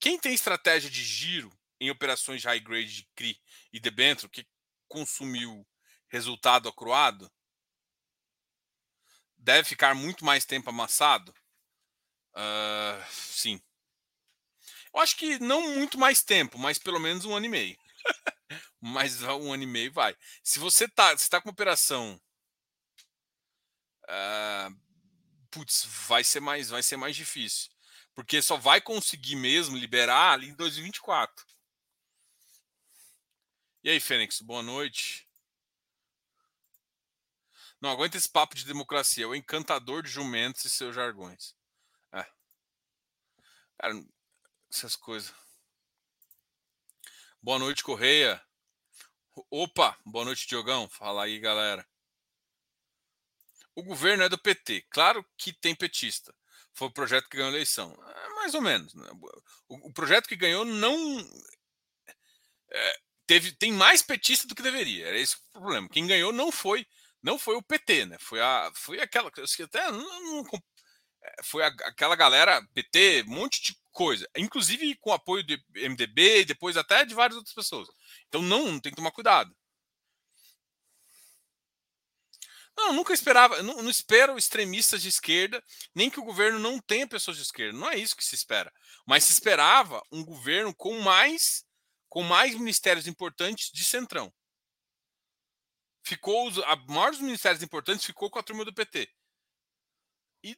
Quem tem estratégia de giro em operações de high grade de CRI e debênture que consumiu resultado acruado deve ficar muito mais tempo amassado? Uh, sim. Eu acho que não muito mais tempo, mas pelo menos um ano e meio. mas um ano e meio vai. Se você está tá com operação uh, putz, vai ser mais, vai ser mais difícil. Porque só vai conseguir mesmo liberar ali em 2024. E aí, Fênix, boa noite. Não aguenta esse papo de democracia, é o encantador de jumentos e seus jargões. É. Cara, essas coisas. Boa noite, Correia. Opa, boa noite, Diogão. Fala aí, galera. O governo é do PT. Claro que tem petista. Foi o projeto que ganhou a eleição. É mais ou menos. Né? O, o, projeto que ganhou não. É, teve, tem mais petista do que deveria. Era esse o problema. Quem ganhou não foi não foi o PT, né? Foi, a, foi aquela. Até não, não, é, foi a, aquela galera PT, um monte de coisa. Inclusive com apoio do MDB depois até de várias outras pessoas. Então não, tem que tomar cuidado. Não, nunca esperava, não, não espero extremistas de esquerda, nem que o governo não tenha pessoas de esquerda. Não é isso que se espera. Mas se esperava um governo com mais com mais ministérios importantes de centrão. Ficou a maior dos ministérios importantes ficou com a turma do PT. E,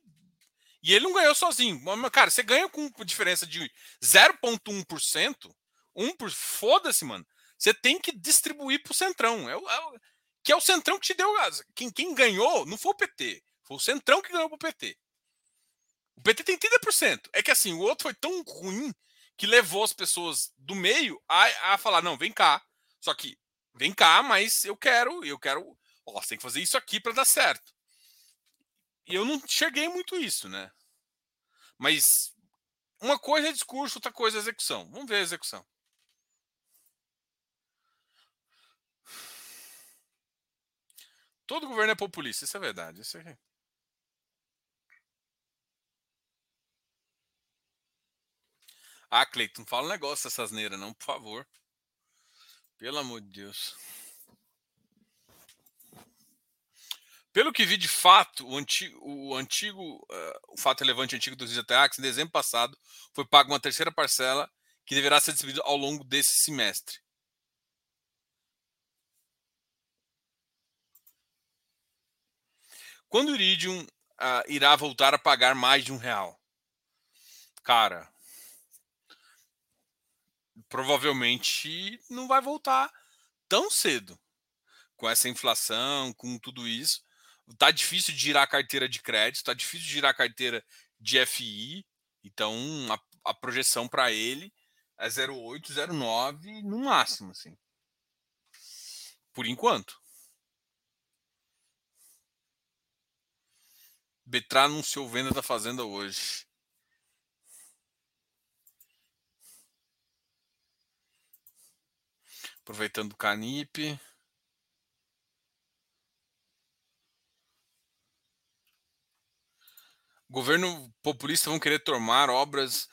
e ele não ganhou sozinho. Cara, você ganha com diferença de 0,1%, 1 por foda-se, mano. Você tem que distribuir pro centrão. É, é, que é o Centrão que te deu. Quem, quem ganhou não foi o PT, foi o Centrão que ganhou pro PT. O PT tem 30%. É que assim, o outro foi tão ruim que levou as pessoas do meio a, a falar: não, vem cá. Só que, vem cá, mas eu quero, eu quero. Ó, você tem que fazer isso aqui para dar certo. E eu não cheguei muito isso, né? Mas uma coisa é discurso, outra coisa é execução. Vamos ver a execução. Todo governo é populista, isso é verdade. Isso é... Ah, Cleiton, não fala um negócio dessa asneira, não, por favor. Pelo amor de Deus. Pelo que vi de fato, o antigo, o, antigo, uh, o fato relevante antigo dos Isoterax, em dezembro passado, foi pago uma terceira parcela que deverá ser distribuída ao longo desse semestre. Quando o Iridium uh, irá voltar a pagar mais de um real? Cara, provavelmente não vai voltar tão cedo. Com essa inflação, com tudo isso, Tá difícil de girar a carteira de crédito, tá difícil de girar a carteira de FI. Então, a, a projeção para ele é 0,8, 0,9 no máximo, assim. Por enquanto. Betra anunciou venda da fazenda hoje. Aproveitando o Canip. Governo populista vão querer tomar obras,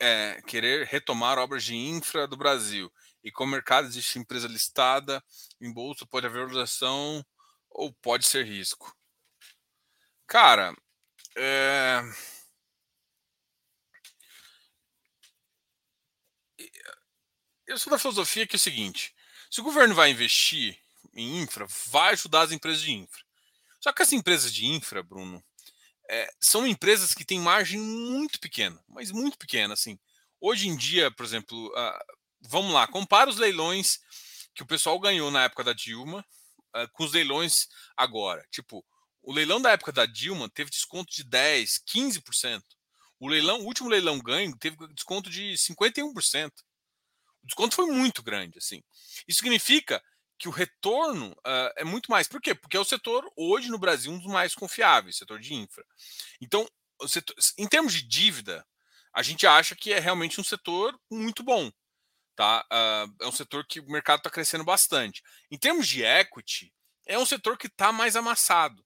é, querer retomar obras de infra do Brasil. E como mercado existe empresa listada em bolsa, pode haver valorização ou pode ser risco. Cara, é... eu sou da filosofia que é o seguinte: se o governo vai investir em infra, vai ajudar as empresas de infra. Só que as empresas de infra, Bruno, é, são empresas que têm margem muito pequena, mas muito pequena, assim. Hoje em dia, por exemplo, uh, vamos lá, compara os leilões que o pessoal ganhou na época da Dilma uh, com os leilões agora. Tipo, o leilão da época da Dilma teve desconto de 10, 15%. O leilão, o último leilão ganho teve desconto de 51%. O desconto foi muito grande, assim. Isso significa que o retorno uh, é muito mais. Por quê? Porque é o setor, hoje no Brasil, um dos mais confiáveis, setor de infra. Então, setor, em termos de dívida, a gente acha que é realmente um setor muito bom. Tá? Uh, é um setor que o mercado está crescendo bastante. Em termos de equity, é um setor que está mais amassado.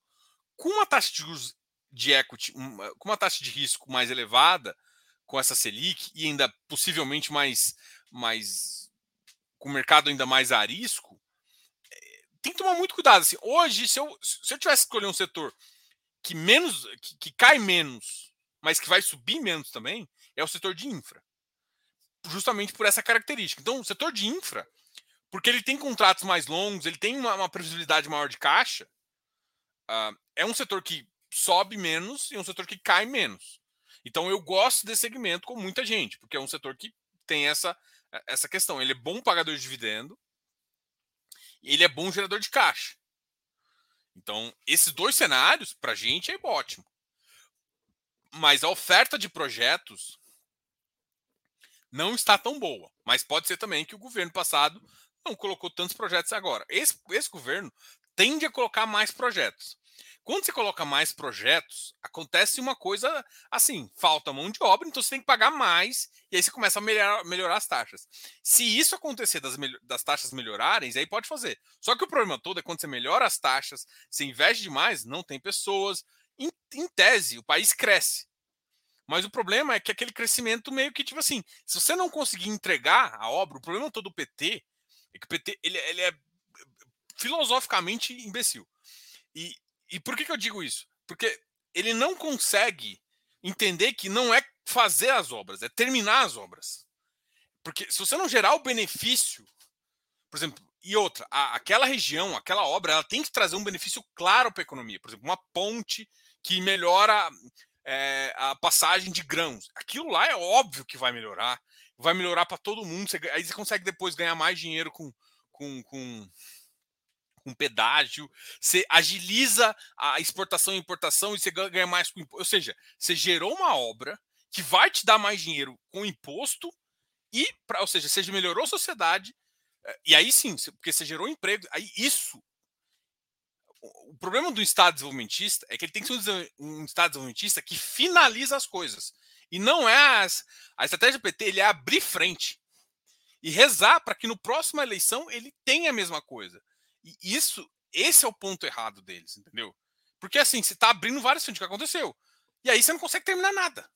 Com uma taxa de juros de equity, uma, com uma taxa de risco mais elevada, com essa Selic, e ainda possivelmente mais, mais com o mercado ainda mais a risco, tem que tomar muito cuidado. Assim, hoje, se eu, se eu tivesse que escolher um setor que menos, que, que, cai menos, mas que vai subir menos também, é o setor de infra. Justamente por essa característica. Então, o setor de infra, porque ele tem contratos mais longos, ele tem uma, uma previsibilidade maior de caixa, uh, é um setor que sobe menos e um setor que cai menos. Então, eu gosto desse segmento com muita gente, porque é um setor que tem essa, essa questão. Ele é bom pagador de dividendo, ele é bom gerador de caixa. Então, esses dois cenários, para a gente, é ótimo. Mas a oferta de projetos não está tão boa. Mas pode ser também que o governo passado não colocou tantos projetos agora. Esse, esse governo tende a colocar mais projetos. Quando você coloca mais projetos, acontece uma coisa assim: falta mão de obra, então você tem que pagar mais, e aí você começa a melhorar, melhorar as taxas. Se isso acontecer das, das, taxas melhorarem, aí pode fazer. Só que o problema todo é quando você melhora as taxas, você investe demais, não tem pessoas. Em, em tese, o país cresce. Mas o problema é que aquele crescimento meio que, tipo assim, se você não conseguir entregar a obra, o problema todo do PT é que o PT ele, ele é filosoficamente imbecil. E e por que, que eu digo isso? Porque ele não consegue entender que não é fazer as obras, é terminar as obras. Porque se você não gerar o benefício, por exemplo, e outra, a, aquela região, aquela obra, ela tem que trazer um benefício claro para a economia. Por exemplo, uma ponte que melhora é, a passagem de grãos. Aquilo lá é óbvio que vai melhorar, vai melhorar para todo mundo. Você, aí você consegue depois ganhar mais dinheiro com, com, com com pedágio, você agiliza a exportação e importação e você ganha mais com imposto. Ou seja, você gerou uma obra que vai te dar mais dinheiro com imposto e, pra, ou seja, você melhorou a sociedade eh, e aí sim, porque você gerou emprego, aí isso. O problema do Estado desenvolvimentista é que ele tem que ser um Estado desenvolvimentista que finaliza as coisas. E não é as, a estratégia do PT, ele é abrir frente e rezar para que no próxima eleição ele tenha a mesma coisa. E isso, esse é o ponto errado deles, entendeu? Porque assim, você está abrindo vários frentes, o que aconteceu? E aí você não consegue terminar nada.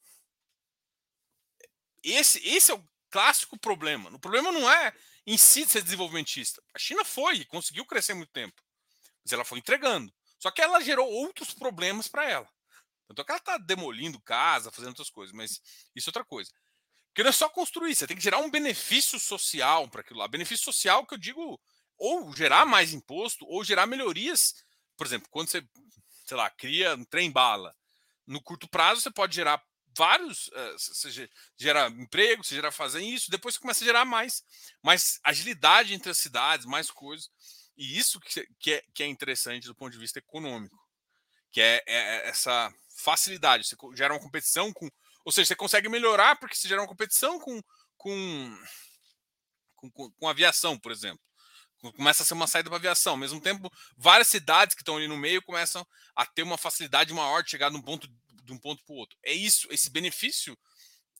Esse, esse é o clássico problema. O problema não é em si ser desenvolvimentista. A China foi, conseguiu crescer muito tempo. Mas ela foi entregando. Só que ela gerou outros problemas para ela. Tanto é que ela está demolindo casa, fazendo outras coisas, mas isso é outra coisa. Porque não é só construir, você tem que gerar um benefício social para aquilo lá. Benefício social que eu digo ou gerar mais imposto ou gerar melhorias. Por exemplo, quando você, sei lá, cria um trem-bala, no curto prazo você pode gerar vários, você gera emprego, você gera fazer isso, depois você começa a gerar mais, mais agilidade entre as cidades, mais coisas. E isso que, é, que é interessante do ponto de vista econômico. que é, é essa facilidade. Você gera uma competição com. Ou seja, você consegue melhorar porque você gera uma competição com, com, com, com, com aviação, por exemplo. Começa a ser uma saída para aviação. Ao mesmo tempo, várias cidades que estão ali no meio começam a ter uma facilidade maior de chegar de um ponto, de um ponto para o outro. É isso, esse benefício,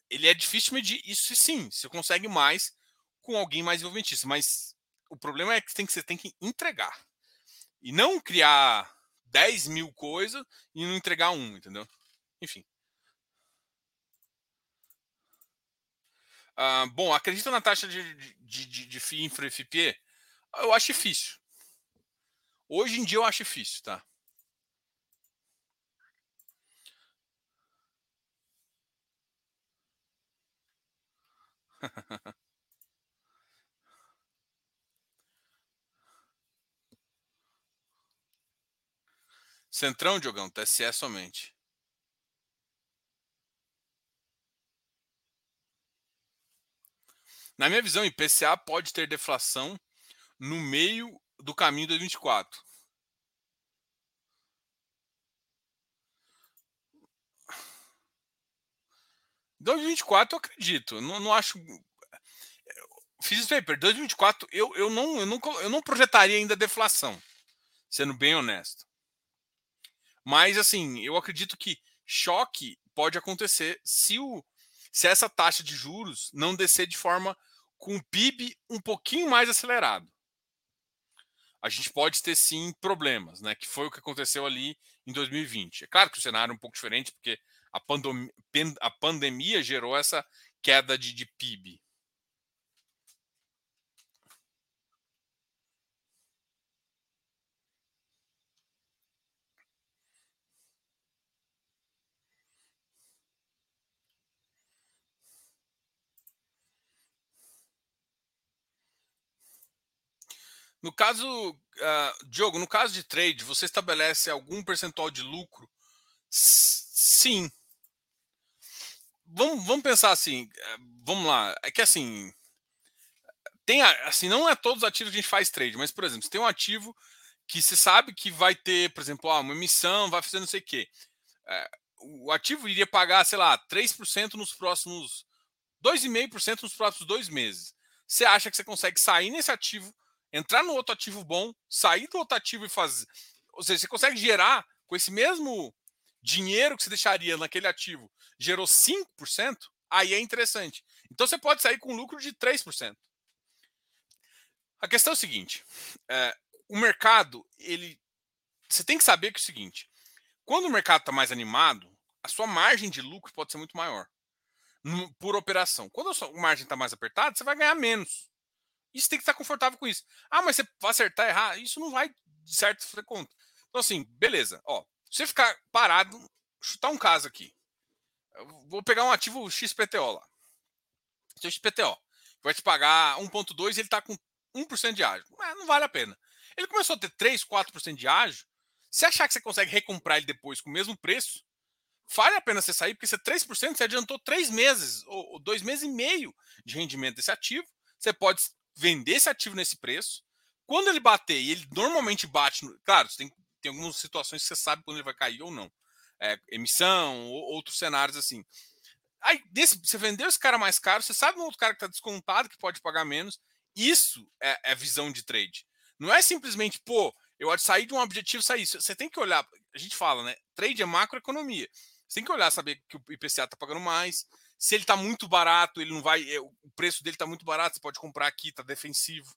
ele é difícil de medir. Isso sim, você consegue mais com alguém mais envolventista. Mas o problema é que, tem que você tem que entregar. E não criar 10 mil coisas e não entregar um, entendeu? Enfim. Ah, bom, acredita na taxa de, de, de, de FII infra FPE? Eu acho difícil. Hoje em dia eu acho difícil, tá? Centrão, Diogão, TSE somente. Na minha visão, IPCA pode ter deflação no meio do caminho do 24. Em 2024 eu acredito. Não, não acho. Fiz paper. 2024 eu, eu, não, eu, não, eu não projetaria ainda deflação, sendo bem honesto. Mas, assim, eu acredito que choque pode acontecer se, o, se essa taxa de juros não descer de forma com o PIB um pouquinho mais acelerado. A gente pode ter sim problemas, né? Que foi o que aconteceu ali em 2020. É claro que o cenário é um pouco diferente, porque a, pandemia, a pandemia gerou essa queda de, de PIB. No caso, uh, Diogo, no caso de trade, você estabelece algum percentual de lucro? Sim. Vamos, vamos pensar assim, eh, vamos lá. É que assim, tem assim, não é todos os ativos que a gente faz trade, mas, por exemplo, se tem um ativo que se sabe que vai ter, por exemplo, ah, uma emissão, vai fazer não sei o quê. É, o ativo iria pagar, sei lá, 3% nos próximos. 2,5% nos próximos dois meses. Você acha que você consegue sair nesse ativo entrar no outro ativo bom, sair do outro ativo e fazer. Ou seja, você consegue gerar com esse mesmo dinheiro que você deixaria naquele ativo, gerou 5%, aí é interessante. Então você pode sair com lucro de 3%. A questão é o seguinte: é, o mercado, ele. Você tem que saber que é o seguinte: quando o mercado está mais animado, a sua margem de lucro pode ser muito maior por operação. Quando a sua margem está mais apertada, você vai ganhar menos. Isso tem que estar confortável com isso. Ah, mas você vai acertar errar? Isso não vai de certo fazer conta. Então, assim, beleza. Ó, você ficar parado, chutar um caso aqui. Eu vou pegar um ativo XPTO lá. Seu XPTO. Vai te pagar 1,2 e ele está com 1% de ágio. Não, não vale a pena. Ele começou a ter 3, 4% de ágio. Se achar que você consegue recomprar ele depois com o mesmo preço, vale a pena você sair, porque você 3%, você adiantou 3 meses ou 2 meses e meio de rendimento desse ativo. Você pode vender esse ativo nesse preço. Quando ele bater, e ele normalmente bate, no, claro, tem, tem algumas situações que você sabe quando ele vai cair ou não. É, emissão, ou outros cenários assim. Aí, desse, você vendeu esse cara mais caro, você sabe um outro cara que está descontado, que pode pagar menos. Isso é, é visão de trade. Não é simplesmente, pô, eu sair de um objetivo sair. Você tem que olhar, a gente fala, né? Trade é macroeconomia. Você tem que olhar, saber que o IPCA está pagando mais, se ele está muito barato, ele não vai. Eh, o preço dele está muito barato, você pode comprar aqui, está defensivo.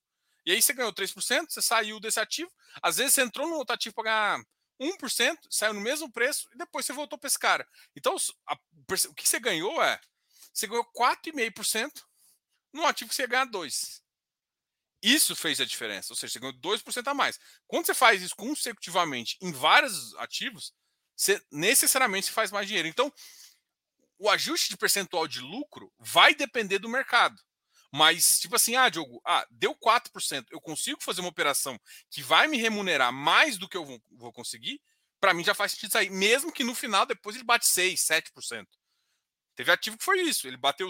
E aí você ganhou 3%, você saiu desse ativo. Às vezes você entrou no outro ativo para ganhar 1%, saiu no mesmo preço e depois você voltou para esse cara. Então, a, o que você ganhou é. Você ganhou 4,5% num ativo que você ia ganhar 2%. Isso fez a diferença, ou seja, você ganhou 2% a mais. Quando você faz isso consecutivamente em vários ativos, você necessariamente faz mais dinheiro. Então, o ajuste de percentual de lucro vai depender do mercado. Mas, tipo assim, ah, Diogo, ah, deu 4%, eu consigo fazer uma operação que vai me remunerar mais do que eu vou, vou conseguir, para mim já faz sentido sair, mesmo que no final depois ele bate 6, 7%. Teve ativo que foi isso, ele bateu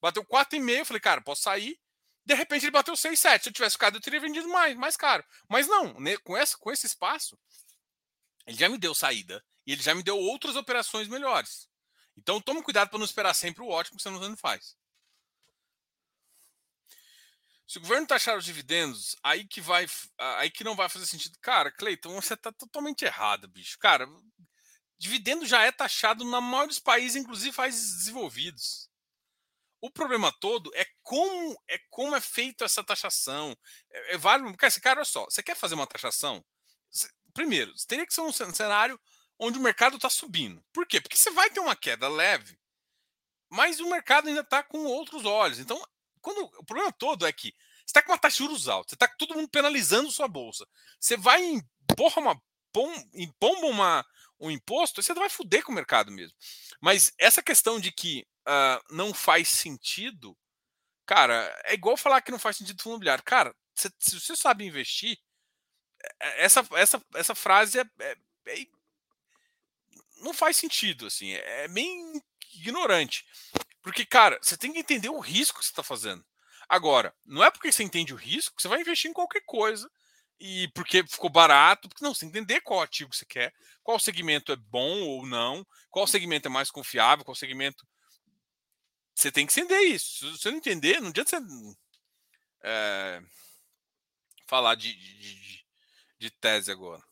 bateu 4,5, eu falei, cara, posso sair. De repente ele bateu 6, 7. Se eu tivesse ficado, eu teria vendido mais, mais caro. Mas não, né, com, essa, com esse espaço, Ele já me deu saída e ele já me deu outras operações melhores. Então tome cuidado para não esperar sempre o ótimo que você não faz. Se o governo taxar os dividendos, aí que vai, aí que não vai fazer sentido. Cara, Cleiton, você está totalmente errado, bicho. Cara, dividendo já é taxado na maioria dos países, inclusive países desenvolvidos. O problema todo é como é como é feita essa taxação. É, é válido, cara, cara, olha só, você quer fazer uma taxação? primeiro, teria que ser um cenário onde o mercado está subindo. Por quê? Porque você vai ter uma queda leve, mas o mercado ainda está com outros olhos. Então, quando o problema todo é que você está com uma taxa de juros alta, você está com todo mundo penalizando sua bolsa. Você vai empor uma, pom, impomba uma, um imposto, você vai fuder com o mercado mesmo. Mas essa questão de que uh, não faz sentido, cara, é igual falar que não faz sentido fundo imobiliário. Cara, se, se você sabe investir, é, é, essa, essa, essa frase é, é, é não faz sentido, assim, é, bem ignorante. Porque, cara, você tem que entender o risco que você está fazendo. Agora, não é porque você entende o risco que você vai investir em qualquer coisa e porque ficou barato, porque não, você tem que entender qual ativo você quer, qual segmento é bom ou não, qual segmento é mais confiável, qual segmento. Você tem que entender isso. Se você não entender, não adianta você é, falar de, de, de, de tese agora.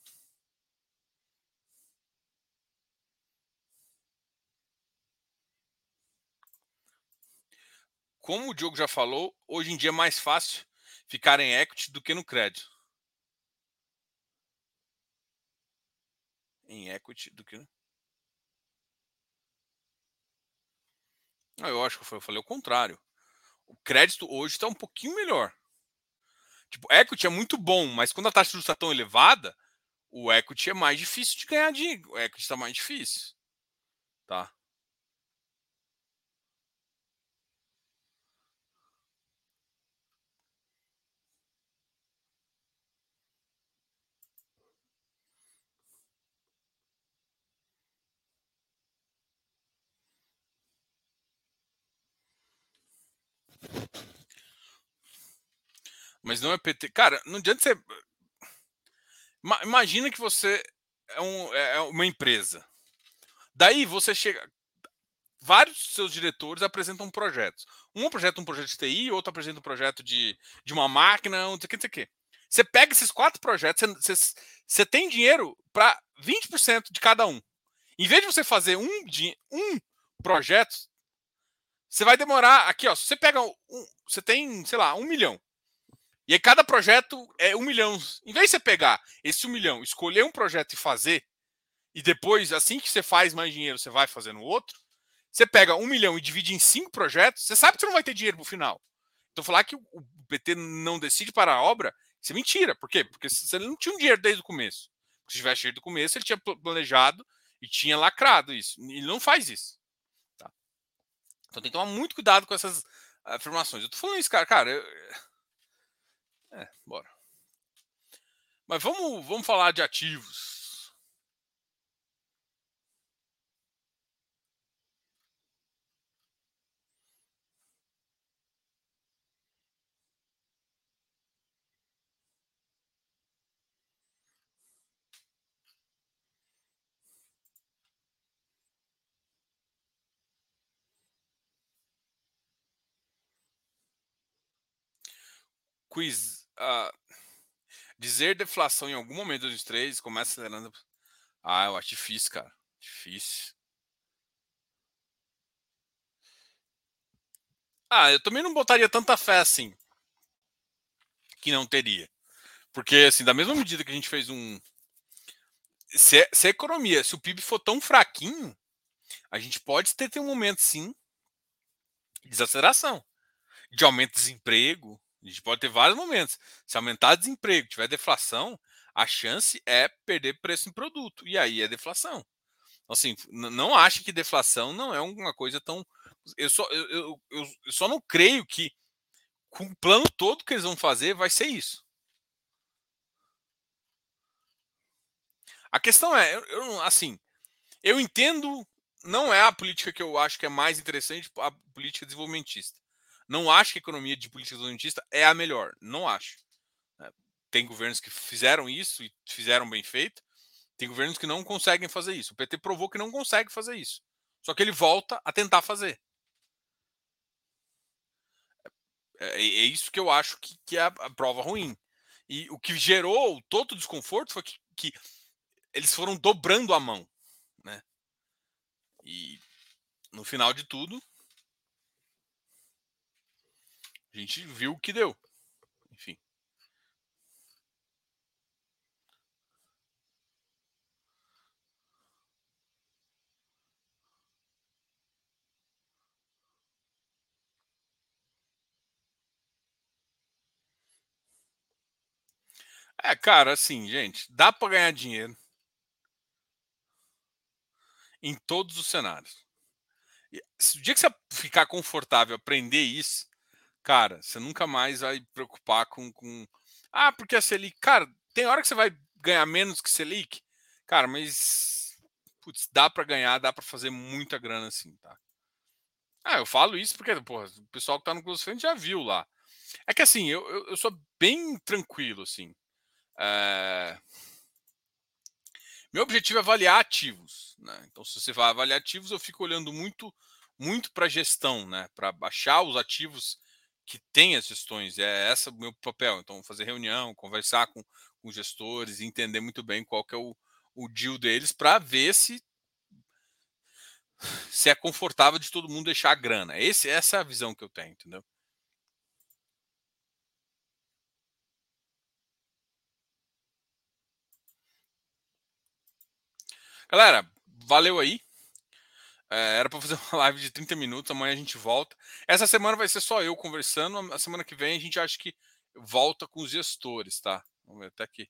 Como o Diogo já falou, hoje em dia é mais fácil ficar em equity do que no crédito. Em equity do que. Não, eu acho que eu falei o contrário. O crédito hoje está um pouquinho melhor. Tipo, equity é muito bom, mas quando a taxa de juros está tão elevada, o equity é mais difícil de ganhar dinheiro. O equity está mais difícil. Tá? Mas não é PT. Cara, não adianta você. Imagina que você é, um, é, é uma empresa. Daí você chega. Vários seus diretores apresentam projetos. Um apresenta um projeto de TI, outro apresenta um projeto de, de uma máquina, não sei o que, não sei o que. Você pega esses quatro projetos, você, você, você tem dinheiro para 20% de cada um. Em vez de você fazer um, um projeto, você vai demorar. Aqui, ó. Se você pega um. Você tem, sei lá, um milhão. E aí cada projeto é um milhão. Em vez de você pegar esse um milhão, escolher um projeto e fazer, e depois, assim que você faz mais dinheiro, você vai fazendo outro, você pega um milhão e divide em cinco projetos, você sabe que você não vai ter dinheiro no final. Então falar que o PT não decide para a obra, isso é mentira. Por quê? Porque você não tinha um dinheiro desde o começo. Se tivesse dinheiro do começo, ele tinha planejado e tinha lacrado isso. Ele não faz isso. Então tem que tomar muito cuidado com essas afirmações. Eu tô falando isso, cara. Cara, eu é, bora. Mas vamos, vamos falar de ativos. Quiz uh, dizer deflação em algum momento dos três começa acelerando. Ah, eu acho difícil, cara. Difícil. Ah, eu também não botaria tanta fé assim. Que não teria. Porque, assim, da mesma medida que a gente fez um. Se, se a economia, se o PIB for tão fraquinho, a gente pode ter, ter um momento, sim, de desaceleração, de aumento de desemprego, a gente pode ter vários momentos. Se aumentar desemprego, tiver deflação, a chance é perder preço em produto. E aí é deflação. Então, assim, não acho que deflação não é uma coisa tão. Eu só, eu, eu, eu só não creio que com o plano todo que eles vão fazer vai ser isso. A questão é, eu, eu, assim, eu entendo, não é a política que eu acho que é mais interessante, a política desenvolvimentista. Não acho que a economia de política desenvolvimentista é a melhor. Não acho. Né. Tem governos que fizeram isso e fizeram bem feito. Tem governos que não conseguem fazer isso. O PT provou que não consegue fazer isso. Só que ele volta a tentar fazer. É, é, é isso que eu acho que, que é a, prova ruim. E o que gerou todo o desconforto foi que, que eles foram dobrando a mão. Né? E no final de tudo, a gente viu o que deu. Enfim. É, cara, assim, gente, dá para ganhar dinheiro em todos os cenários. Se o dia que você ficar confortável aprender isso, cara, você nunca mais vai preocupar com, com. Ah, porque a Selic. Cara, tem hora que você vai ganhar menos que Selic. Cara, mas. Putz, dá para ganhar, dá para fazer muita grana assim, tá? Ah, eu falo isso porque, porra, o pessoal que tá no Close já viu lá. É que assim, eu, eu, eu sou bem tranquilo, assim. É... Meu objetivo é avaliar ativos. Né? Então, se você vai avaliar ativos, eu fico olhando muito, muito para gestão, né? para baixar os ativos que têm as gestões. É esse o meu papel. Então, fazer reunião, conversar com, com gestores, entender muito bem qual que é o, o deal deles para ver se se é confortável de todo mundo deixar a grana. Esse, essa é a visão que eu tenho, entendeu? Galera, valeu aí. É, era para fazer uma live de 30 minutos, amanhã a gente volta. Essa semana vai ser só eu conversando, a semana que vem a gente acha que volta com os gestores, tá? Vamos ver até aqui.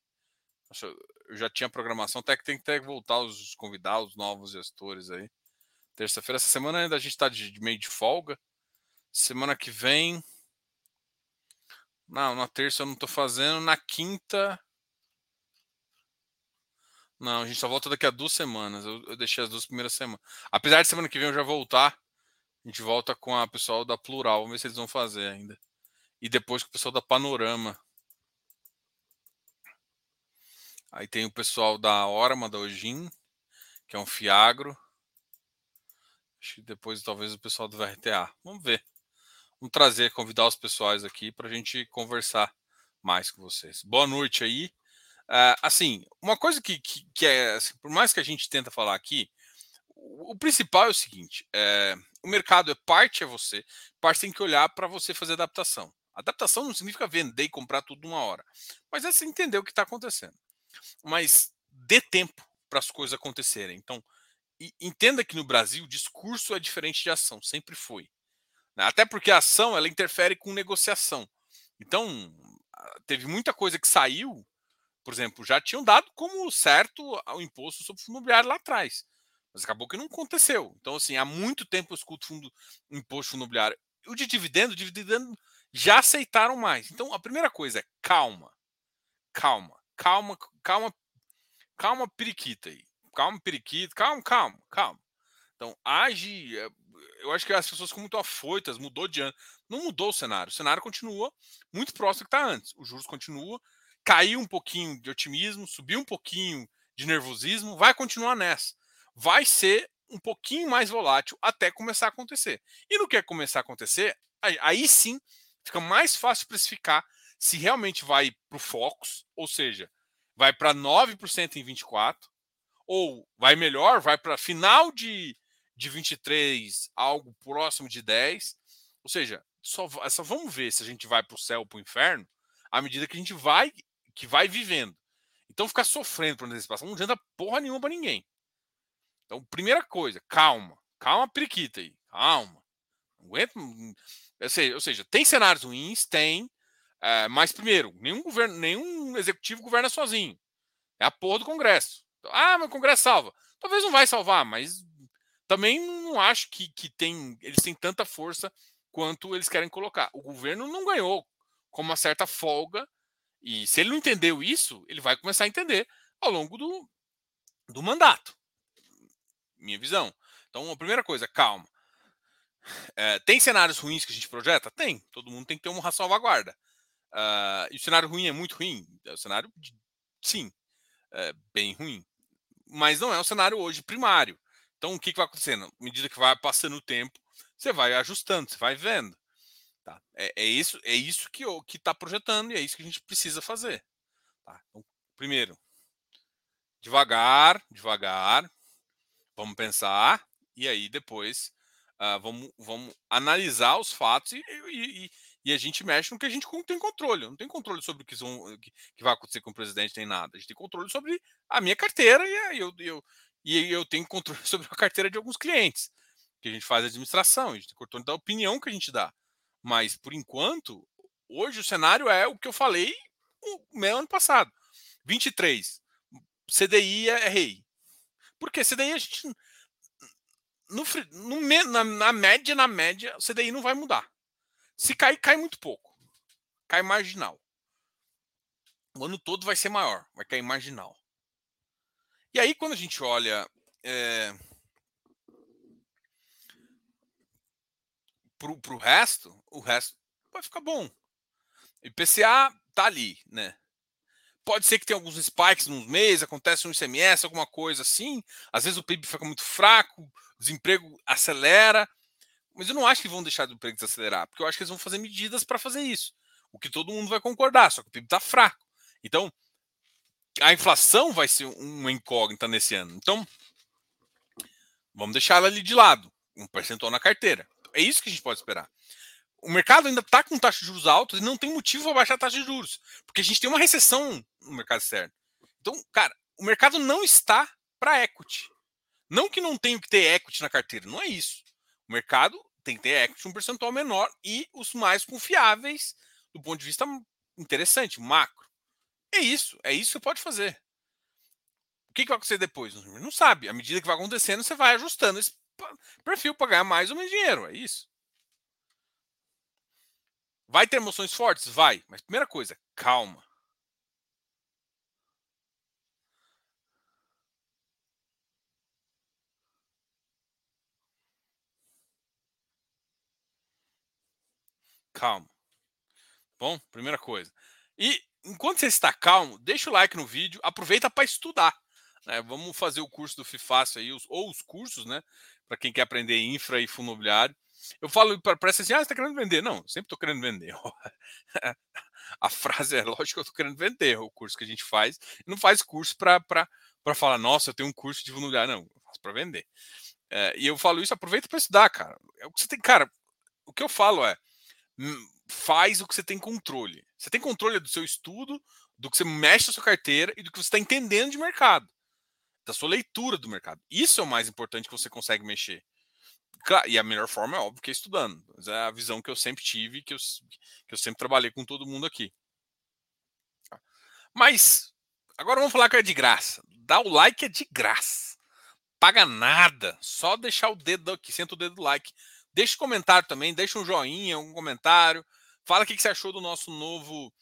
Eu já tinha programação, até que tem que voltar os convidar os novos gestores aí. Terça-feira, essa semana ainda a gente está de, de meio de folga. Semana que vem. Não, na terça eu não estou fazendo. Na quinta não, a gente só volta daqui a duas semanas. Eu, eu, deixei as duas primeiras semanas. Apesar de semana que vem eu já voltar, a gente volta com a pessoal da Plural. Vamos ver se eles vão fazer ainda. E depois com o pessoal da Panorama. Aí tem o pessoal da Orma, da Ojin, que é um Fiagro. Acho que depois talvez o pessoal do VRTA. Vamos ver. Vamos trazer, convidar os pessoais aqui para a gente conversar mais com vocês. Boa noite aí. Uh, assim, uma coisa que, que, que é, assim, por mais que a gente tenta falar aqui, o, o principal é o seguinte: é, o mercado é parte é você, parte tem que olhar para você fazer adaptação. Adaptação não significa vender e comprar tudo numa hora, mas é você entender o que está acontecendo. Mas dê tempo para as coisas acontecerem. Então, entenda que no Brasil o discurso é diferente de ação, sempre foi. Né? Até porque a ação ela interfere com negociação. Então, teve muita coisa que saiu por exemplo, já tinham dado como certo o imposto sobre fundo imobiliário lá atrás. Mas acabou que não aconteceu. Então, assim, há muito tempo eu escuto fundo, imposto fundo imobiliário. O de dividendo, o dividendo já aceitaram mais. Então, a primeira coisa é calma. Calma. Calma, calma, calma, periquita aí. Calma, periquita. Calma, calma, calma. Então, age. Eu acho que as pessoas ficam muito afoitas, mudou de ano. Não mudou o cenário. O cenário continua muito próximo do que está antes. Os juros continua caiu um pouquinho de otimismo, subiu um pouquinho de nervosismo, vai continuar nessa. Vai ser um pouquinho mais volátil até começar a acontecer. E no que começar a acontecer, aí, aí sim fica mais fácil precificar se realmente vai para o Focus, ou seja, vai para 9% em 24, ou vai melhor, vai para final de, de 23, algo próximo de 10. Ou seja, só, só vamos ver se a gente vai para o céu, para o inferno, à medida que a gente vai que vai vivendo. Então ficar sofrendo por antecipação não adianta porra nenhuma para ninguém. Então, primeira coisa, calma. Calma, periquita aí. Calma. Não aguenta. Ou seja, ou seja, tem cenários ruins, tem. É, mas, primeiro, nenhum, governo, nenhum executivo governa sozinho. É a porra do Congresso. Ah, mas o Congresso salva. Talvez não vai salvar, mas também não acho que, que tem, eles têm tanta força quanto eles querem colocar. O governo não ganhou com uma certa folga e se ele não entendeu isso, ele vai começar a entender ao longo do, do mandato. Minha visão. Então, a primeira coisa, calma. É, tem cenários ruins que a gente projeta? Tem. Todo mundo tem que ter uma salvaguarda. Uh, e o cenário ruim é muito ruim? É o cenário, de, sim, é bem ruim. mas não é o cenário hoje primário. Então, o que, que vai acontecendo? À medida que vai passando o tempo, você vai ajustando, você vai vendo. Tá? É, é isso, é isso que que está projetando e é isso que a gente precisa fazer. Tá? Então, primeiro, devagar, devagar, vamos pensar e aí depois uh, vamos, vamos analisar os fatos e, e, e, a gente mexe no que a gente tem controle. Não tem controle sobre o que, vão, que, que vai acontecer com o presidente nem nada. A gente tem controle sobre a minha carteira e eu, eu, e eu tenho controle sobre a carteira de alguns clientes que a gente faz administração, a gente tem controle da opinião que a gente dá. Mas, por enquanto, hoje o cenário é o que eu falei o meu ano passado. 23. CDI é rei. Por quê? CDI a gente. No, no, na, na média, na média, o CDI não vai mudar. Se cair, cai muito pouco. Cai marginal. O ano todo vai ser maior, vai cair marginal. E aí, quando a gente olha é, pro, pro resto, o resto vai ficar bom. IPCA tá ali, né? Pode ser que tenha alguns spikes nos meses, acontece um ICMS, alguma coisa assim. Às vezes o PIB fica muito fraco, o desemprego acelera. Mas eu não acho que vão deixar o emprego desacelerar, porque eu acho que eles vão fazer medidas para fazer isso. O que todo mundo vai concordar, só que o PIB está fraco. Então, a inflação vai ser uma incógnita nesse ano. Então, vamos deixar ela ali de lado, um percentual na carteira. É isso que a gente pode esperar. O mercado ainda está com taxa de juros altas e não tem motivo para baixar a taxa de juros, porque a gente tem uma recessão no mercado externo. Então, cara, o mercado não está para equity. Não que não tenha que ter equity na carteira, não é isso. O mercado tem que ter equity um percentual menor e os mais confiáveis do ponto de vista interessante, macro. É isso, é isso que você pode fazer. O que, que vai acontecer depois? Não sabe. À medida que vai acontecendo, você vai ajustando esse perfil para ganhar mais ou menos dinheiro. É isso. Vai ter emoções fortes? Vai. Mas primeira coisa, calma. Calma. Bom, primeira coisa. E enquanto você está calmo, deixa o like no vídeo, aproveita para estudar. Né? Vamos fazer o curso do FIFACE aí, ou os cursos, né? Para quem quer aprender infra e fundo imobiliário. Eu falo, parece assim, ah, você está querendo vender. Não, sempre estou querendo vender. a frase é lógico que eu estou querendo vender o curso que a gente faz. Não faz curso para falar, nossa, eu tenho um curso de imobiliário. Não, faço para vender. É, e eu falo isso, aproveita para estudar, cara. É o que você tem, cara. O que eu falo é, hum, faz o que você tem controle. Você tem controle do seu estudo, do que você mexe na sua carteira e do que você está entendendo de mercado, da sua leitura do mercado. Isso é o mais importante que você consegue mexer. Claro, e a melhor forma é óbvio que é estudando. Mas é a visão que eu sempre tive, que eu, que eu sempre trabalhei com todo mundo aqui. Mas agora vamos falar que é de graça. Dá o like é de graça. Paga nada. Só deixar o dedo aqui, senta o dedo do like. Deixa um comentário também, deixa um joinha, um comentário. Fala o que você achou do nosso novo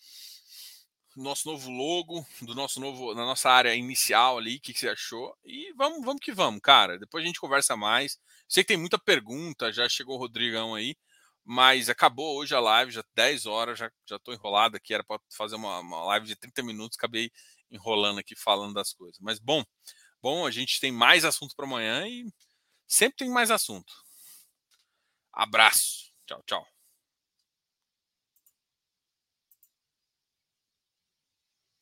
nosso novo logo, do nosso novo, na nossa área inicial ali, o que, você achou? E vamos, vamos que vamos, cara. Depois a gente conversa mais. Sei que tem muita pergunta, já chegou o Rodrigão aí, mas acabou hoje a live, já 10 horas, já, já tô enrolado aqui, era para fazer uma, uma live de 30 minutos, acabei enrolando aqui falando das coisas. Mas bom, bom, a gente tem mais assunto para amanhã e sempre tem mais assunto. Abraço. Tchau, tchau.